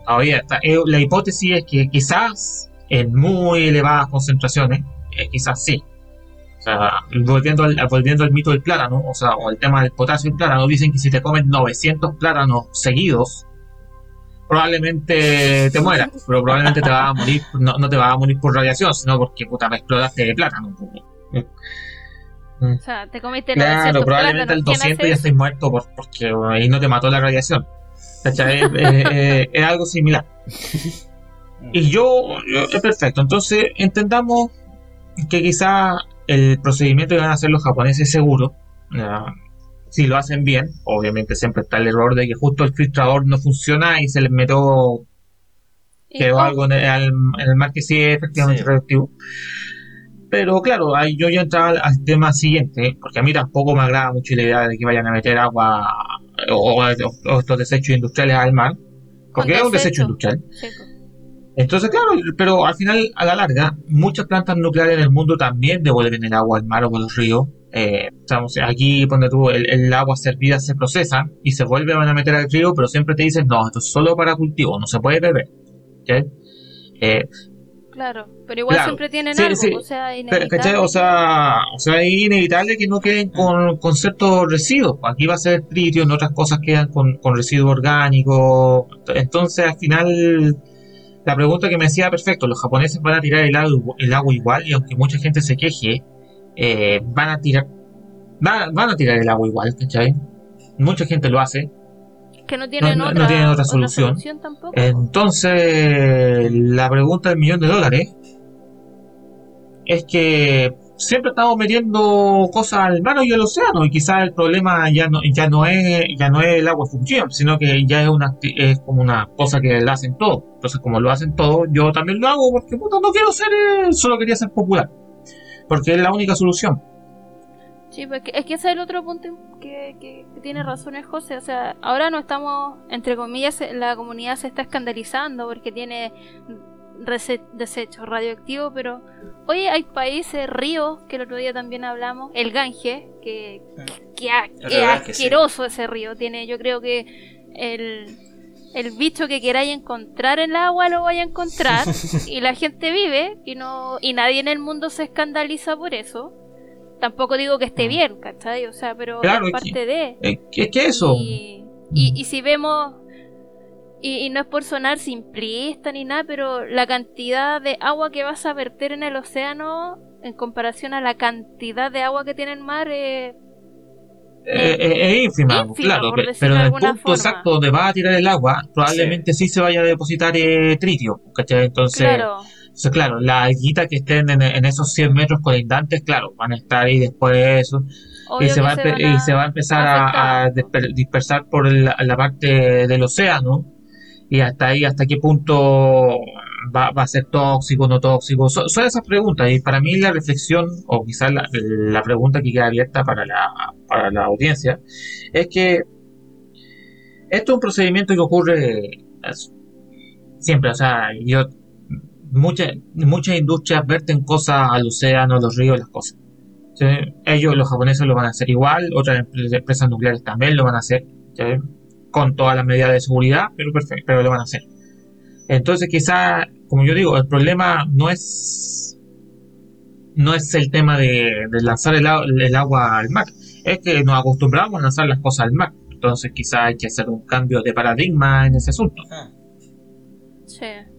Todavía está. Eh, La hipótesis es que quizás en muy elevadas concentraciones, eh, quizás sí. O sea, volviendo al, volviendo al mito del plátano, o sea, o el tema del potasio del plátano, dicen que si te comes 900 plátanos seguidos, probablemente te mueras, pero probablemente te vas a morir, no, no te vas a morir por radiación, sino porque puta me explotaste de plátano. O sea, te comiste Claro, 900 probablemente ¿Quién 200 hace ya estés muerto por- porque ahí no te mató la radiación. Es- es- es algo similar. Y yo, yo- es perfecto. Entonces, entendamos que quizá el procedimiento que van a hacer los japoneses es seguro. Si lo hacen bien, obviamente siempre está el error de que justo el filtrador no funciona y se les metió quedó algo en el, en el mar que sí es efectivamente Sí. radioactivo. Pero claro, ahí yo ya entraba al, al tema siguiente, porque a mí tampoco me agrada mucho la idea de que vayan a meter agua o, o- o estos desechos industriales al mar, porque es un desecho industrial. sí. Entonces, claro, pero al final, a la larga, muchas plantas nucleares en el mundo también devuelven el agua al mar o a los ríos. Eh, estamos aquí, donde tú, el, el agua servida se procesa y se vuelve a meter al río, pero siempre te dicen, no, esto es solo para cultivo, no se puede beber. Eh, Claro, pero igual Claro. siempre tienen Sí, algo, sí. o sea, inevitable. O sea, o sea, es inevitable que no queden con, con ciertos residuos. Aquí va a ser tritio, en otras cosas quedan con, con residuos orgánicos. Entonces, al final, la pregunta que me decía, perfecto, los japoneses van a tirar el agua, el agua igual, y aunque mucha gente se queje, eh, van a tirar van, van a tirar el agua igual, ¿cachai? Mucha gente lo hace. que no tienen, no- no otra, tienen otra solución. tampoco. Entonces, la pregunta del millón de dólares es que siempre estamos metiendo cosas al mar y al océano y quizás el problema ya no ya no es ya no es el agua Fukushima, sino que ya es una es como una cosa que lo hacen todos. Entonces, como lo hacen todos, yo también lo hago porque puta, no quiero ser eh, solo quería ser popular. Porque es la única solución. Sí, pues es que ese es el otro punto que, que- que tiene razón el José. O sea, ahora no estamos, entre comillas, la comunidad se está escandalizando porque tiene desechos radioactivos, pero oye, hay países, ríos, que el otro día también hablamos, el Gange, que, que, que asqueroso ese río. Tiene, yo creo que el, el bicho que queráis encontrar en el agua lo vaya a encontrar [laughs] y la gente vive y no y nadie en el mundo se escandaliza por eso. Tampoco digo que esté bien, ¿cachai? O sea, pero Claro, es parte de. Es que, es que eso. Y, y, y si vemos, y, y no es por sonar simplista ni nada, pero la cantidad de agua que vas a verter en el océano en comparación a la cantidad de agua que tiene el mar, eh, Eh, eh, es ínfima, ínfima, claro, pero en el punto forma. exacto donde va a tirar el agua, probablemente sí, se vaya a depositar eh, tritio, ¿cachai? Entonces, claro, entonces, claro, las alguitas que estén en, en esos 100 metros colindantes, claro, van a estar ahí después de eso, y se, va a, se empe- van y a- se va a empezar a, a disper- dispersar por la, la parte del océano, y hasta ahí, hasta qué punto va, a ser tóxico, no tóxico, son, esas preguntas, y para mí la reflexión, o quizás la, pregunta que queda abierta para la, para la audiencia, es que esto es un procedimiento que ocurre siempre, o sea, yo muchas muchas industrias verten cosas al océano, a los ríos, las cosas. Ellos, los japoneses, lo van a hacer igual, otras empre- empresas nucleares también lo van a hacer. Con todas las medidas de seguridad, pero perfecto, pero lo van a hacer. Entonces, quizá, como yo digo, el problema no es no es el tema de, de lanzar el, el agua al mar, es que nos acostumbramos a lanzar las cosas al mar. Entonces, quizá hay que hacer un cambio de paradigma en ese asunto. Ah, sí.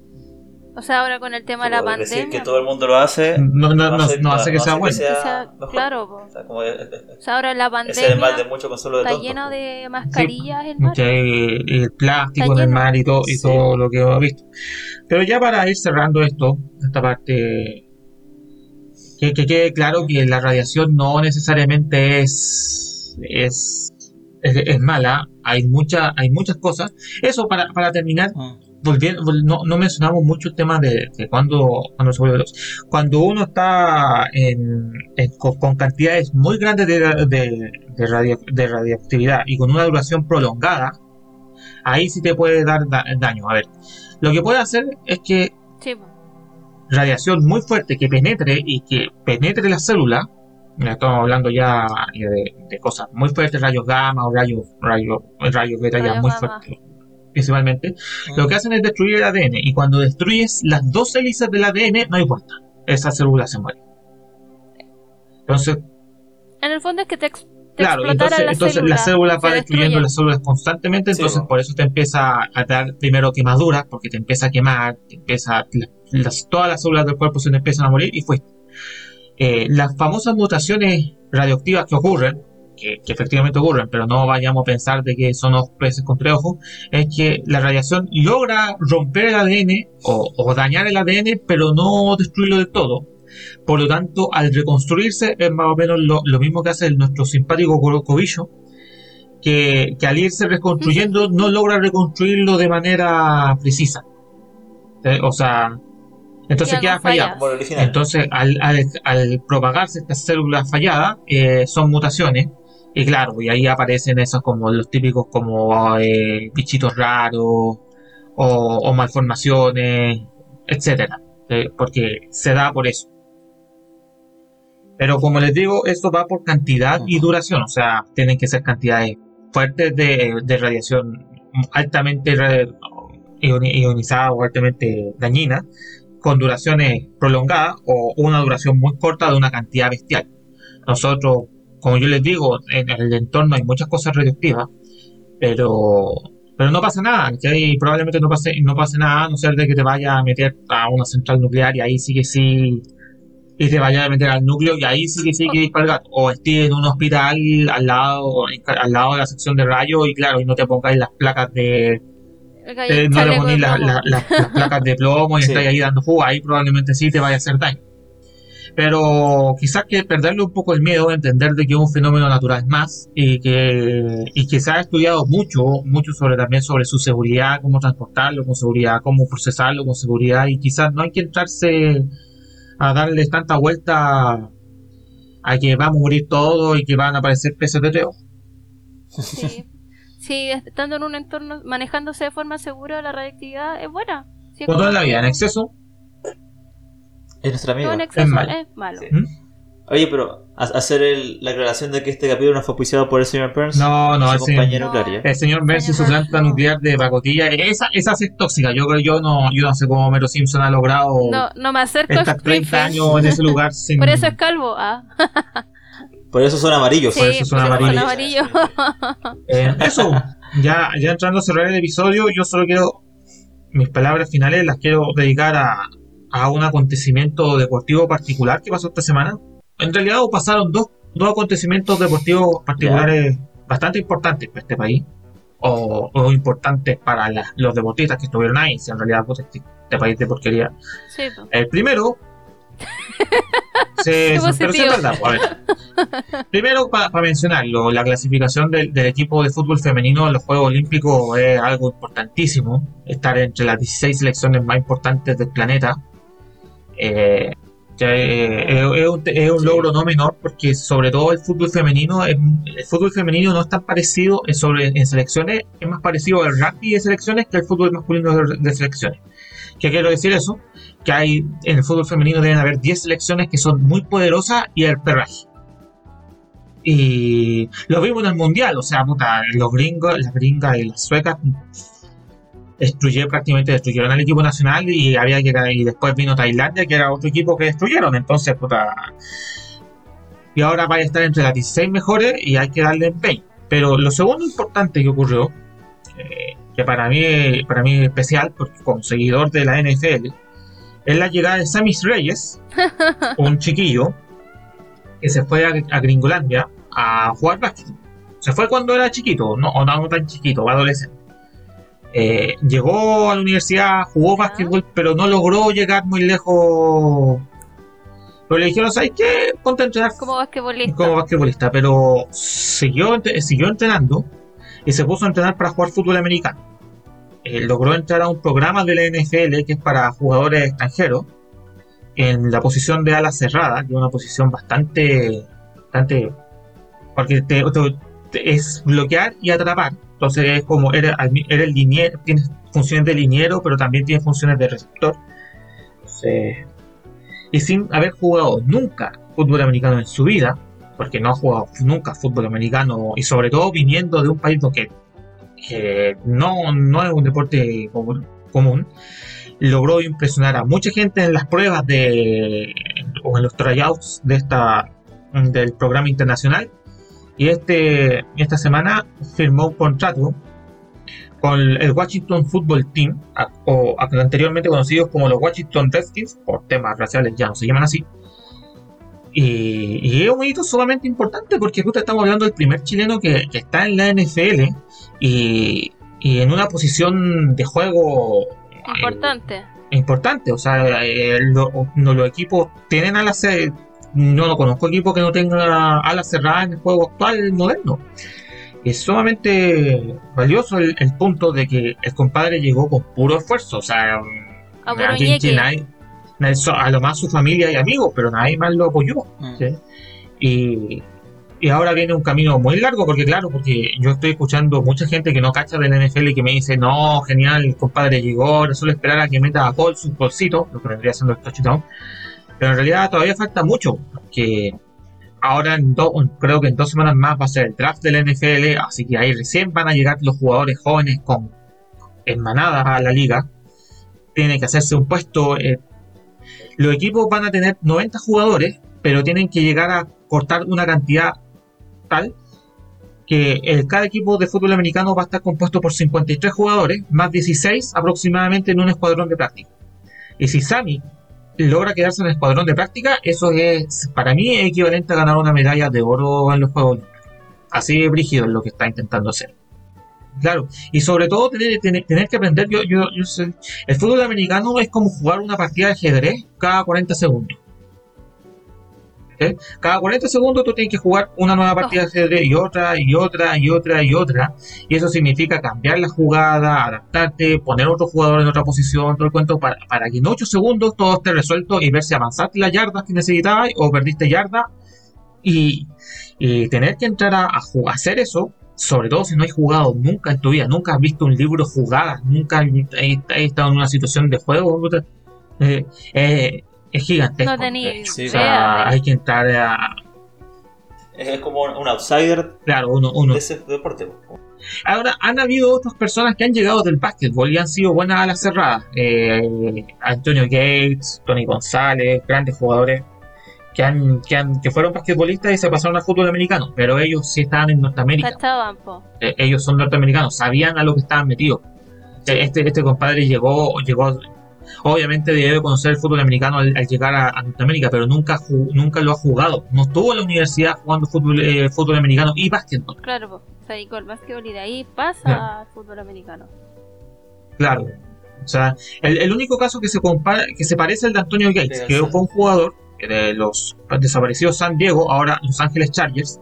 O sea, ahora con el tema de la porque decir pandemia. que todo el mundo lo hace. No, no, no, hace- no hace que sea bueno. Que sea- claro, po. O sea, como es- O sea, ahora la es el mal de pandemia mucho consuelo de está tontos. lleno po. de mascarillas el mar. hay el plástico el lleno. mar y todo, y Sí. todo lo que hemos visto. Pero ya para ir cerrando esto, esta parte, que, que quede claro que la radiación no necesariamente es, es, es, es mala, hay, mucha, hay muchas cosas. Eso para, para terminar, Ah. Volviendo, vol- no, no mencionamos mucho el tema de, de cuando, cuando se vuelve. Cuando uno está en, en- con, con cantidades muy grandes de, de, de, radio- de radioactividad y con una duración prolongada, ahí sí te puede dar da- daño. A ver, lo que puede hacer es que Sí, radiación muy fuerte que penetre y que penetre la célula, estamos hablando ya de, de cosas muy fuertes, rayos gamma o rayos, rayos, rayos beta ya muy fuertes principalmente, lo que hacen es destruir el ADN y cuando destruyes las dos hélices del ADN no importa, esa célula se muere. Entonces, En el fondo es que te, ex- te claro, entonces, la entonces célula, las células van destruyendo destruyen. las células constantemente, Sí, entonces po. por eso te empieza a dar primero quemaduras, porque te empieza a quemar, te empieza, la- las- todas las células del cuerpo se te empiezan a morir y fuiste. Eh, las famosas mutaciones radioactivas que ocurren, que, que efectivamente ocurren, pero no vayamos a pensar de que son los peces con tres ojos, es que la radiación logra romper el ADN o, o dañar el ADN, pero no destruirlo del todo. Por lo tanto, al reconstruirse es más o menos lo, lo mismo que hace nuestro simpático co- cobillo, que, que al irse reconstruyendo no logra reconstruirlo de manera precisa. ¿Eh? O sea, entonces queda fallado. Como el. Entonces, al, al- al propagarse estas células falladas, eh, son mutaciones. Y claro, y ahí aparecen esos como los típicos como eh, bichitos raros o, o malformaciones, etcétera. eh, porque se da por eso. Pero como les digo, esto va por cantidad y duración. O sea, tienen que ser cantidades fuertes de, de radiación altamente ionizada o altamente dañina con duraciones prolongadas o una duración muy corta de una cantidad bestial. Nosotros, como yo les digo, en el entorno hay muchas cosas radioactivas, pero pero no pasa nada, que probablemente no pase, no pase nada, a no ser de que te vaya a meter a una central nuclear y ahí sí que sí, y te vaya a meter al núcleo y ahí sí que sí que dispara el gato. O estés en un hospital al lado, al lado de la sección de rayos y claro, y no te pongáis las placas de... El no te pongáis la- plomo. la- la- las placas de plomo y [laughs] Sí. estáis ahí dando jugo, ahí probablemente sí te vaya a hacer daño. Pero quizás que perderle un poco el miedo, entender de que es un fenómeno natural más y que, y que se ha estudiado mucho, mucho sobre también sobre su seguridad, cómo transportarlo con seguridad, cómo procesarlo con seguridad y quizás no hay que entrarse a darles tanta vuelta a que va a morir todo y que van a aparecer peces de teo. Sí. Sí, estando en un entorno, manejándose de forma segura, la radioactividad es buena. Sí, toda la vida, en exceso, Es en exceso Es malo. es malo. Sí. ¿Mm? Oye, pero ha- hacer el- la aclaración de que este capítulo no fue auspiciado por el señor Burns. no, no, el señor, compañero No. Claria. el señor Burns y su Señor planta no. nuclear de pacotilla, esa, esa sí es tóxica. Yo creo yo no, yo no sé cómo Mero Simpson ha logrado No, no me acerco estar 30 Springfield. años en ese lugar [laughs] sin. Por eso es calvo. Ah. [laughs] Por eso son amarillos. Sí, por eso son por amarillos. amarillo. [laughs] Eh, eso, ya, ya entrando a cerrar el episodio, yo solo quiero. Mis palabras finales las quiero dedicar a, a un acontecimiento deportivo particular que pasó esta semana. En realidad pasaron dos, dos acontecimientos deportivos particulares bastante importantes para este país. O, o importantes para la- los deportistas que estuvieron ahí. Si en realidad pues, este, este país de porquería. Sí. El primero. [laughs] se, pero sí verdad, pues, a ver. Primero, para mencionarlo, la clasificación del, del equipo de fútbol femenino en los Juegos Olímpicos es algo importantísimo. Estar entre las 16 selecciones más importantes del planeta. Eh, ya, eh, es, es un, es un Sí. logro no menor porque sobre todo el fútbol femenino el fútbol femenino no es tan parecido en, sobre, en selecciones es más parecido al rugby de selecciones que el fútbol masculino de, de selecciones ¿qué quiero decir eso? que hay en el fútbol femenino deben haber 10 selecciones que son muy poderosas y el perraje y lo vimos en el mundial o sea puta, los gringos las gringas y las suecas destruyeron prácticamente destruyeron al equipo nacional y había que y después vino Tailandia que era otro equipo que destruyeron. Entonces puta y ahora va a estar entre las 16 mejores y hay que darle empeño. Pero lo segundo importante que ocurrió eh, que para mí para mí es especial porque como seguidor de la NFL es la llegada de Samis Reyes [laughs] un chiquillo que se fue a, a Gringolandia a jugar básquet. Se fue cuando era chiquito no, o no tan chiquito adolescente eh, llegó a la universidad, jugó básquetbol, pero no logró llegar muy lejos. Pero le dijeron, ¿sabes qué? Ponte a entrenar Como basquetbolista. como basquetbolista, pero siguió, siguió entrenando y se puso a entrenar para jugar fútbol americano. Eh, logró entrar a un programa de la NFL que es para jugadores extranjeros en la posición de ala cerrada, que es una posición bastante, bastante, porque te- es bloquear y atrapar. Entonces es como era, liniero, tiene funciones de liniero, pero también tiene funciones de receptor. Entonces, y sin haber jugado nunca fútbol americano en su vida, porque no ha jugado nunca fútbol americano y sobre todo viniendo de un país que, que no, no es un deporte común, logró impresionar a mucha gente en las pruebas de o en los tryouts de esta del programa internacional y este esta semana firmó un contrato con el Washington Football Team a- o a- anteriormente conocidos como los Washington Redskins por temas raciales ya no se llaman así y, y es un hito sumamente importante porque justo estamos hablando del primer chileno que, que está en la NFL y, y en una posición de juego eh, Importante. importante. O sea, eh, lo- los equipos tienen alas. eh, No lo conozco equipo que no tenga alas cerradas en el juego actual moderno. Es sumamente valioso el, el punto de que el compadre llegó con puro esfuerzo. O sea, A puro nadie- ñeque. nadie- nadie- so- a lo más su familia y amigos, pero nadie más lo apoyó. Mm. ¿sí? Y, y ahora viene un camino muy largo, porque claro, porque yo estoy escuchando mucha gente que no cacha del NFL y que me dice, no, genial, el compadre llegó, solo esperar a que meta a Cole sus bolsitos, lo que vendría siendo el touchdown. Pero en realidad todavía falta mucho, porque ahora en do- creo que en dos semanas más va a ser el draft del NFL, así que ahí recién van a llegar los jugadores jóvenes con en manada a la liga. Tiene que hacerse un puesto, eh, los equipos van a tener 90 jugadores, pero tienen que llegar a cortar una cantidad tal que cada equipo de fútbol americano va a estar compuesto por 53 jugadores, más 16 aproximadamente en un escuadrón de práctica. Y si Sami logra quedarse en el escuadrón de práctica, eso es para mí equivalente a ganar una medalla de oro en los Juegos Olímpicos. Así de brígido es lo que está intentando hacer. Claro, y sobre todo tener, tener, tener que aprender, yo, yo, yo sé, el fútbol americano es como jugar una partida de ajedrez cada 40 segundos. ¿Ok? Cada 40 segundos tú tienes que jugar una nueva partida de ajedrez y otra y otra y otra y otra. Y eso significa cambiar la jugada, adaptarte, poner otro jugador en otra posición, todo el cuento, para, para que en 8 segundos todo esté resuelto y ver si avanzaste las yardas que necesitabas o perdiste yardas. Y, y tener que entrar a, a ju- a hacer eso, sobre todo si no has jugado nunca en tu vida, nunca has visto un libro jugadas, nunca has, estado en una situación de juego, eh, eh, es gigantesco. No tenía. Sí, o sea, hay que entrar a. Es como un outsider Claro, uno. uno. de ese deporte. po. Ahora, han habido otras personas que han llegado del básquetbol y han sido buenas a las cerradas. Eh, Antonio Gates, Tony González, grandes jugadores que, han, que, han, que fueron basquetbolistas y se pasaron al fútbol americano, pero ellos sí estaban en Norteamérica. Po. Eh, ellos son norteamericanos, sabían a lo que estaban metidos. Este, este compadre llegó, llegó, obviamente debe conocer el fútbol americano al, al llegar a, a Norteamérica, pero nunca, nunca lo ha jugado. No estuvo en la universidad jugando fútbol, eh, fútbol americano y básquetbol. Claro. Se dedicó al básquetbol y de ahí pasa al fútbol americano. Claro. O sea, el, el único caso que se compara, que se parece al de Antonio Gates, que fue un jugador de los desaparecidos San Diego, ahora Los Ángeles Chargers,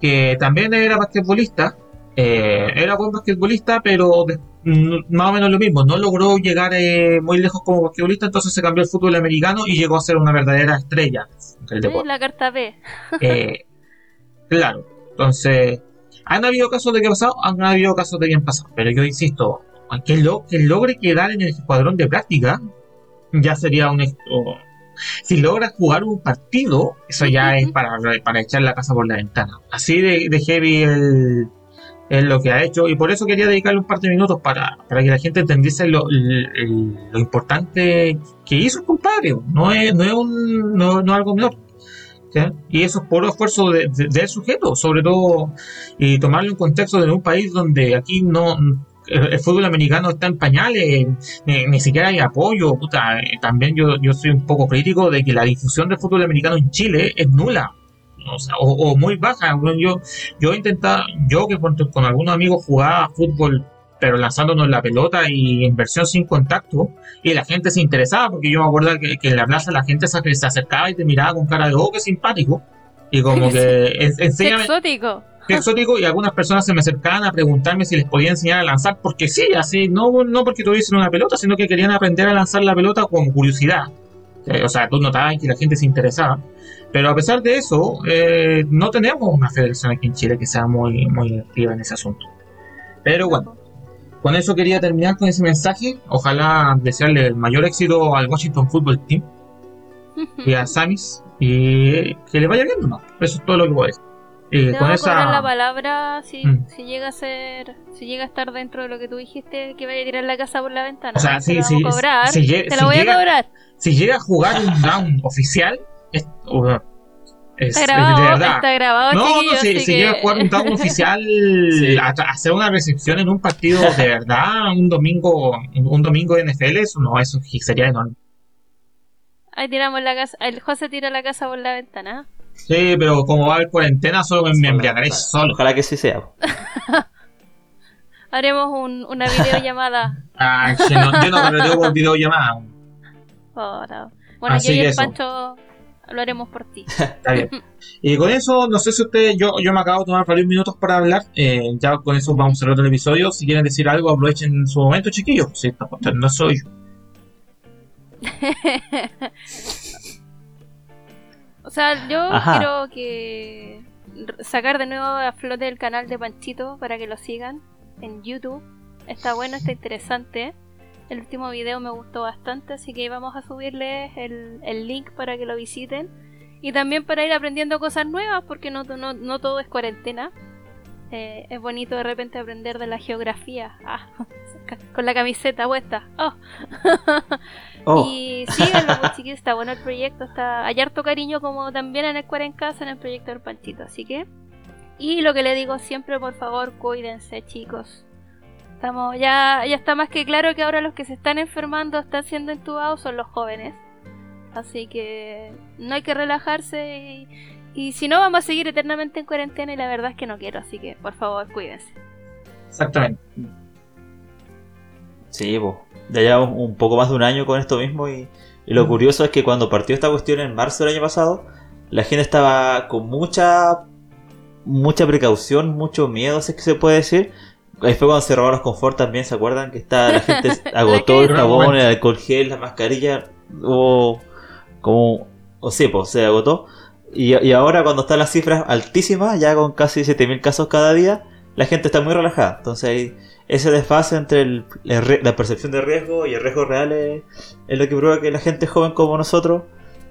que también era basquetbolista, eh, era buen basquetbolista, pero de- mm, más o menos lo mismo, no logró llegar eh, muy lejos como basquetbolista, entonces se cambió al fútbol americano y llegó a ser una verdadera estrella del deporte. la carta B. Eh, claro, entonces, han habido casos de que han pasado, han habido casos de que han pasado, pero yo insisto, que, lo, que logre quedar en el escuadrón de práctica, ya sería un... si logra jugar un partido, eso ya es para, para echar la casa por la ventana. Así de, de heavy el, es lo que ha hecho, y por eso quería dedicarle un par de minutos para, para que la gente entendiese lo, lo importante que hizo el compadre. No es, no es, no, no algo menor. Y eso es por esfuerzo de- de- del sujeto, sobre todo, y tomarlo en contexto de un país donde aquí no el, fútbol americano está en pañales, ni, ni siquiera hay apoyo. Puta, eh, también yo, yo soy un poco crítico de que la difusión del fútbol americano en Chile es nula. O, sea, o, o muy baja. Yo, yo he intentado, yo que con, con algunos amigos jugaba fútbol, pero lanzándonos la pelota y en versión sin contacto, y la gente se interesaba, porque yo me acuerdo que, que en la plaza la gente se, se acercaba y te miraba con cara de, oh, qué simpático. Y como que en- Qué exótico. qué exótico, y algunas personas se me acercaban a preguntarme si les podía enseñar a lanzar, porque sí, así, no, no porque tuviesen una pelota, sino que querían aprender a lanzar la pelota con curiosidad. Eh, O sea, tú notabas que la gente se interesaba. Pero a pesar de eso, eh, no tenemos una federación aquí en Chile que sea muy, muy activa en ese asunto. Pero bueno, con eso quería terminar con ese mensaje. Ojalá desearle el mayor éxito al Washington Football Team y a Samis y que le vaya bien, ¿no? Eso es todo lo que puedo decir. Te con vamos a cobrar la esa. palabra si, Mm. si llega a ser, si llega a estar dentro de lo que tú dijiste que vaya a tirar la casa por la ventana. O sea, te sí, la sí, cobrar. si te si la voy llega- a cobrar. Si llega a jugar un round oficial, es, uh, es- Está es grabado, de verdad. está grabado, No, no, si, que- llega a jugar un round [laughs] oficial, Sí. a, a hacer una recepción en un partido de verdad, un domingo, un domingo de NFL, eso no, eso sería enorme. Ahí tiramos la casa, el José tira la casa por la ventana. Sí, pero como va a haber cuarentena, solo me, me embriagaré Ojalá- solo. Ojalá que sí sea. [laughs] Haremos un- una videollamada. Ah, que no, yo no carreteo por videollamada. Bueno, Así yo y el eso. Pancho lo haremos por ti. [laughs] Está bien. Y con eso, no sé si ustedes, yo, yo me acabo de tomar varios minutos para hablar. eh, ya con eso vamos a cerrar el episodio. Si quieren decir algo, aprovechen su momento, chiquillos. Si no soy yo. [laughs] Sea, yo Ajá. quiero que sacar de nuevo a flote el canal de Panchito para que lo sigan en YouTube. Está bueno, está interesante. El último video me gustó bastante, así que vamos a subirles el, el link para que lo visiten. Y también para ir aprendiendo cosas nuevas, porque no, no, no todo es cuarentena. Eh, es bonito de repente aprender de la geografía. Ah, [laughs] con la camiseta puesta. Oh. [laughs] Oh, Y síganlo, pues, chiquillos, está bueno el proyecto, está hay harto cariño como también en el Cuare en Casa, en el proyecto del Panchito, así que... Y lo que le digo siempre, por favor, cuídense, chicos. Estamos ya, ya está más que claro que ahora los que se están enfermando, están siendo entubados, son los jóvenes. Así que no hay que relajarse y, y si no vamos a seguir eternamente en cuarentena y la verdad es que no quiero, así que por favor, cuídense. Exactamente. Sí, pues. Ya llevamos un poco más de un año con esto mismo y, y lo curioso es que cuando partió esta cuestión en marzo del año pasado, la gente estaba con mucha mucha precaución, mucho miedo, si es que se puede decir. Ahí fue cuando se robaron los confort también, ¿se acuerdan? Que está, la gente [laughs] agotó el jabón, el alcohol gel, la mascarilla, o como, o sí, pues se agotó. Y, y ahora cuando están las cifras altísimas, ya con casi 7000 casos cada día, la gente está muy relajada. Entonces ahí, ese desfase entre el- el la percepción de riesgo y el riesgo real es, es lo que prueba que la gente joven como nosotros,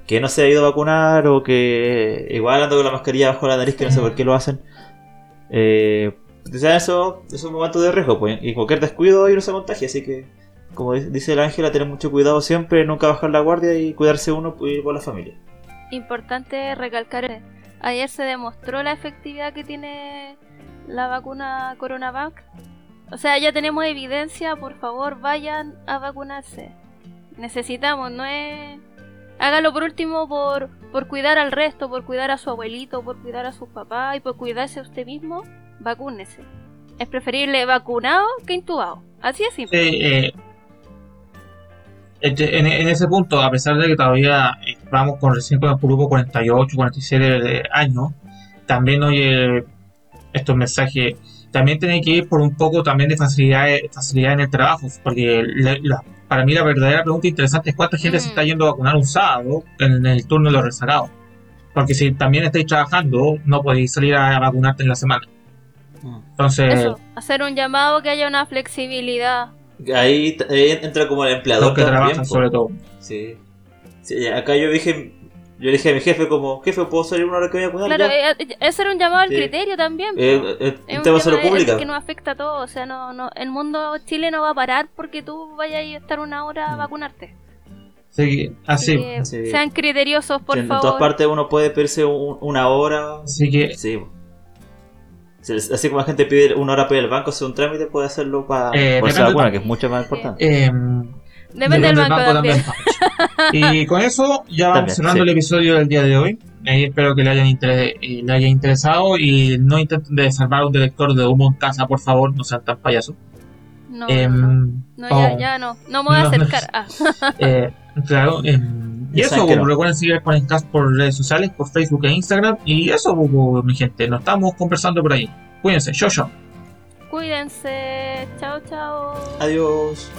que no se ha ido a vacunar o que igual ando con la mascarilla bajo la nariz, que no sé por qué lo hacen, eh, eso es un momento de riesgo, pues, y cualquier descuido y uno se contagia, así que, como di- dice la Ángela, tener mucho cuidado siempre, nunca bajar la guardia y cuidarse uno y por la familia. Importante recalcar, eh, ayer se demostró la efectividad que tiene la vacuna CoronaVac. O sea, ya tenemos evidencia, por favor, vayan a vacunarse. Necesitamos, no es... Hágalo por último por, por cuidar al resto, por cuidar a su abuelito, por cuidar a sus papás y por cuidarse a usted mismo, vacúnese. Es preferible vacunado que intubado. Así es simple. Eh, este, en, en ese punto, a pesar de que todavía vamos con recién con el grupo 48, 47 de años, también oye estos mensajes, también tiene que ir por un poco también de facilidad, facilidad en el trabajo, porque la- la- para mí la verdadera pregunta interesante es cuánta gente se Mm. está yendo a vacunar un sábado en el turno de los rezagados. Porque si también estáis trabajando, no podéis salir a vacunarte en la semana. Entonces, Eso, hacer un llamado que haya una flexibilidad. Ahí, ahí entra como el empleador los que también, trabajan sobre todo. Sí. Sí, acá yo dije, yo le dije a mi jefe como, jefe, ¿puedo salir una hora que voy a vacunar? Claro, eh, eh, hacer un llamado al Sí. criterio también. Eh, eh, Es un tema pública. que nos afecta a todos. O sea, no, no, el mundo Chile no va a parar porque tú vayas a estar una hora a Mm. vacunarte. Así, que- así, Sí. sean criteriosos, por Sí, en, en favor. todas partes uno puede pedirse un- una hora. así que Sí. Sí, Así como la gente pide una hora para ir al banco, hacer un trámite, puede hacerlo para Eh, por esa depende vacuna, que es mucho más importante. Depende del banco, también. y [laughs] con eso ya vamos También, cerrando sí. el episodio del día de hoy. Eh, espero que le hayan inter- eh, le haya interesado y no intenten de salvar un detector de humo en casa, por favor, no sean tan payasos. No, Em, no, no. No, ya, oh, ya no. No me voy a acercar. Ah. [laughs] eh, claro, em, y eso, no. recuerden seguir con Cast por redes sociales, por Facebook e Instagram. Y eso, mi gente, nos estamos conversando por ahí. Cuídense, yo, yo. Cuídense. Chao, chao. Adiós.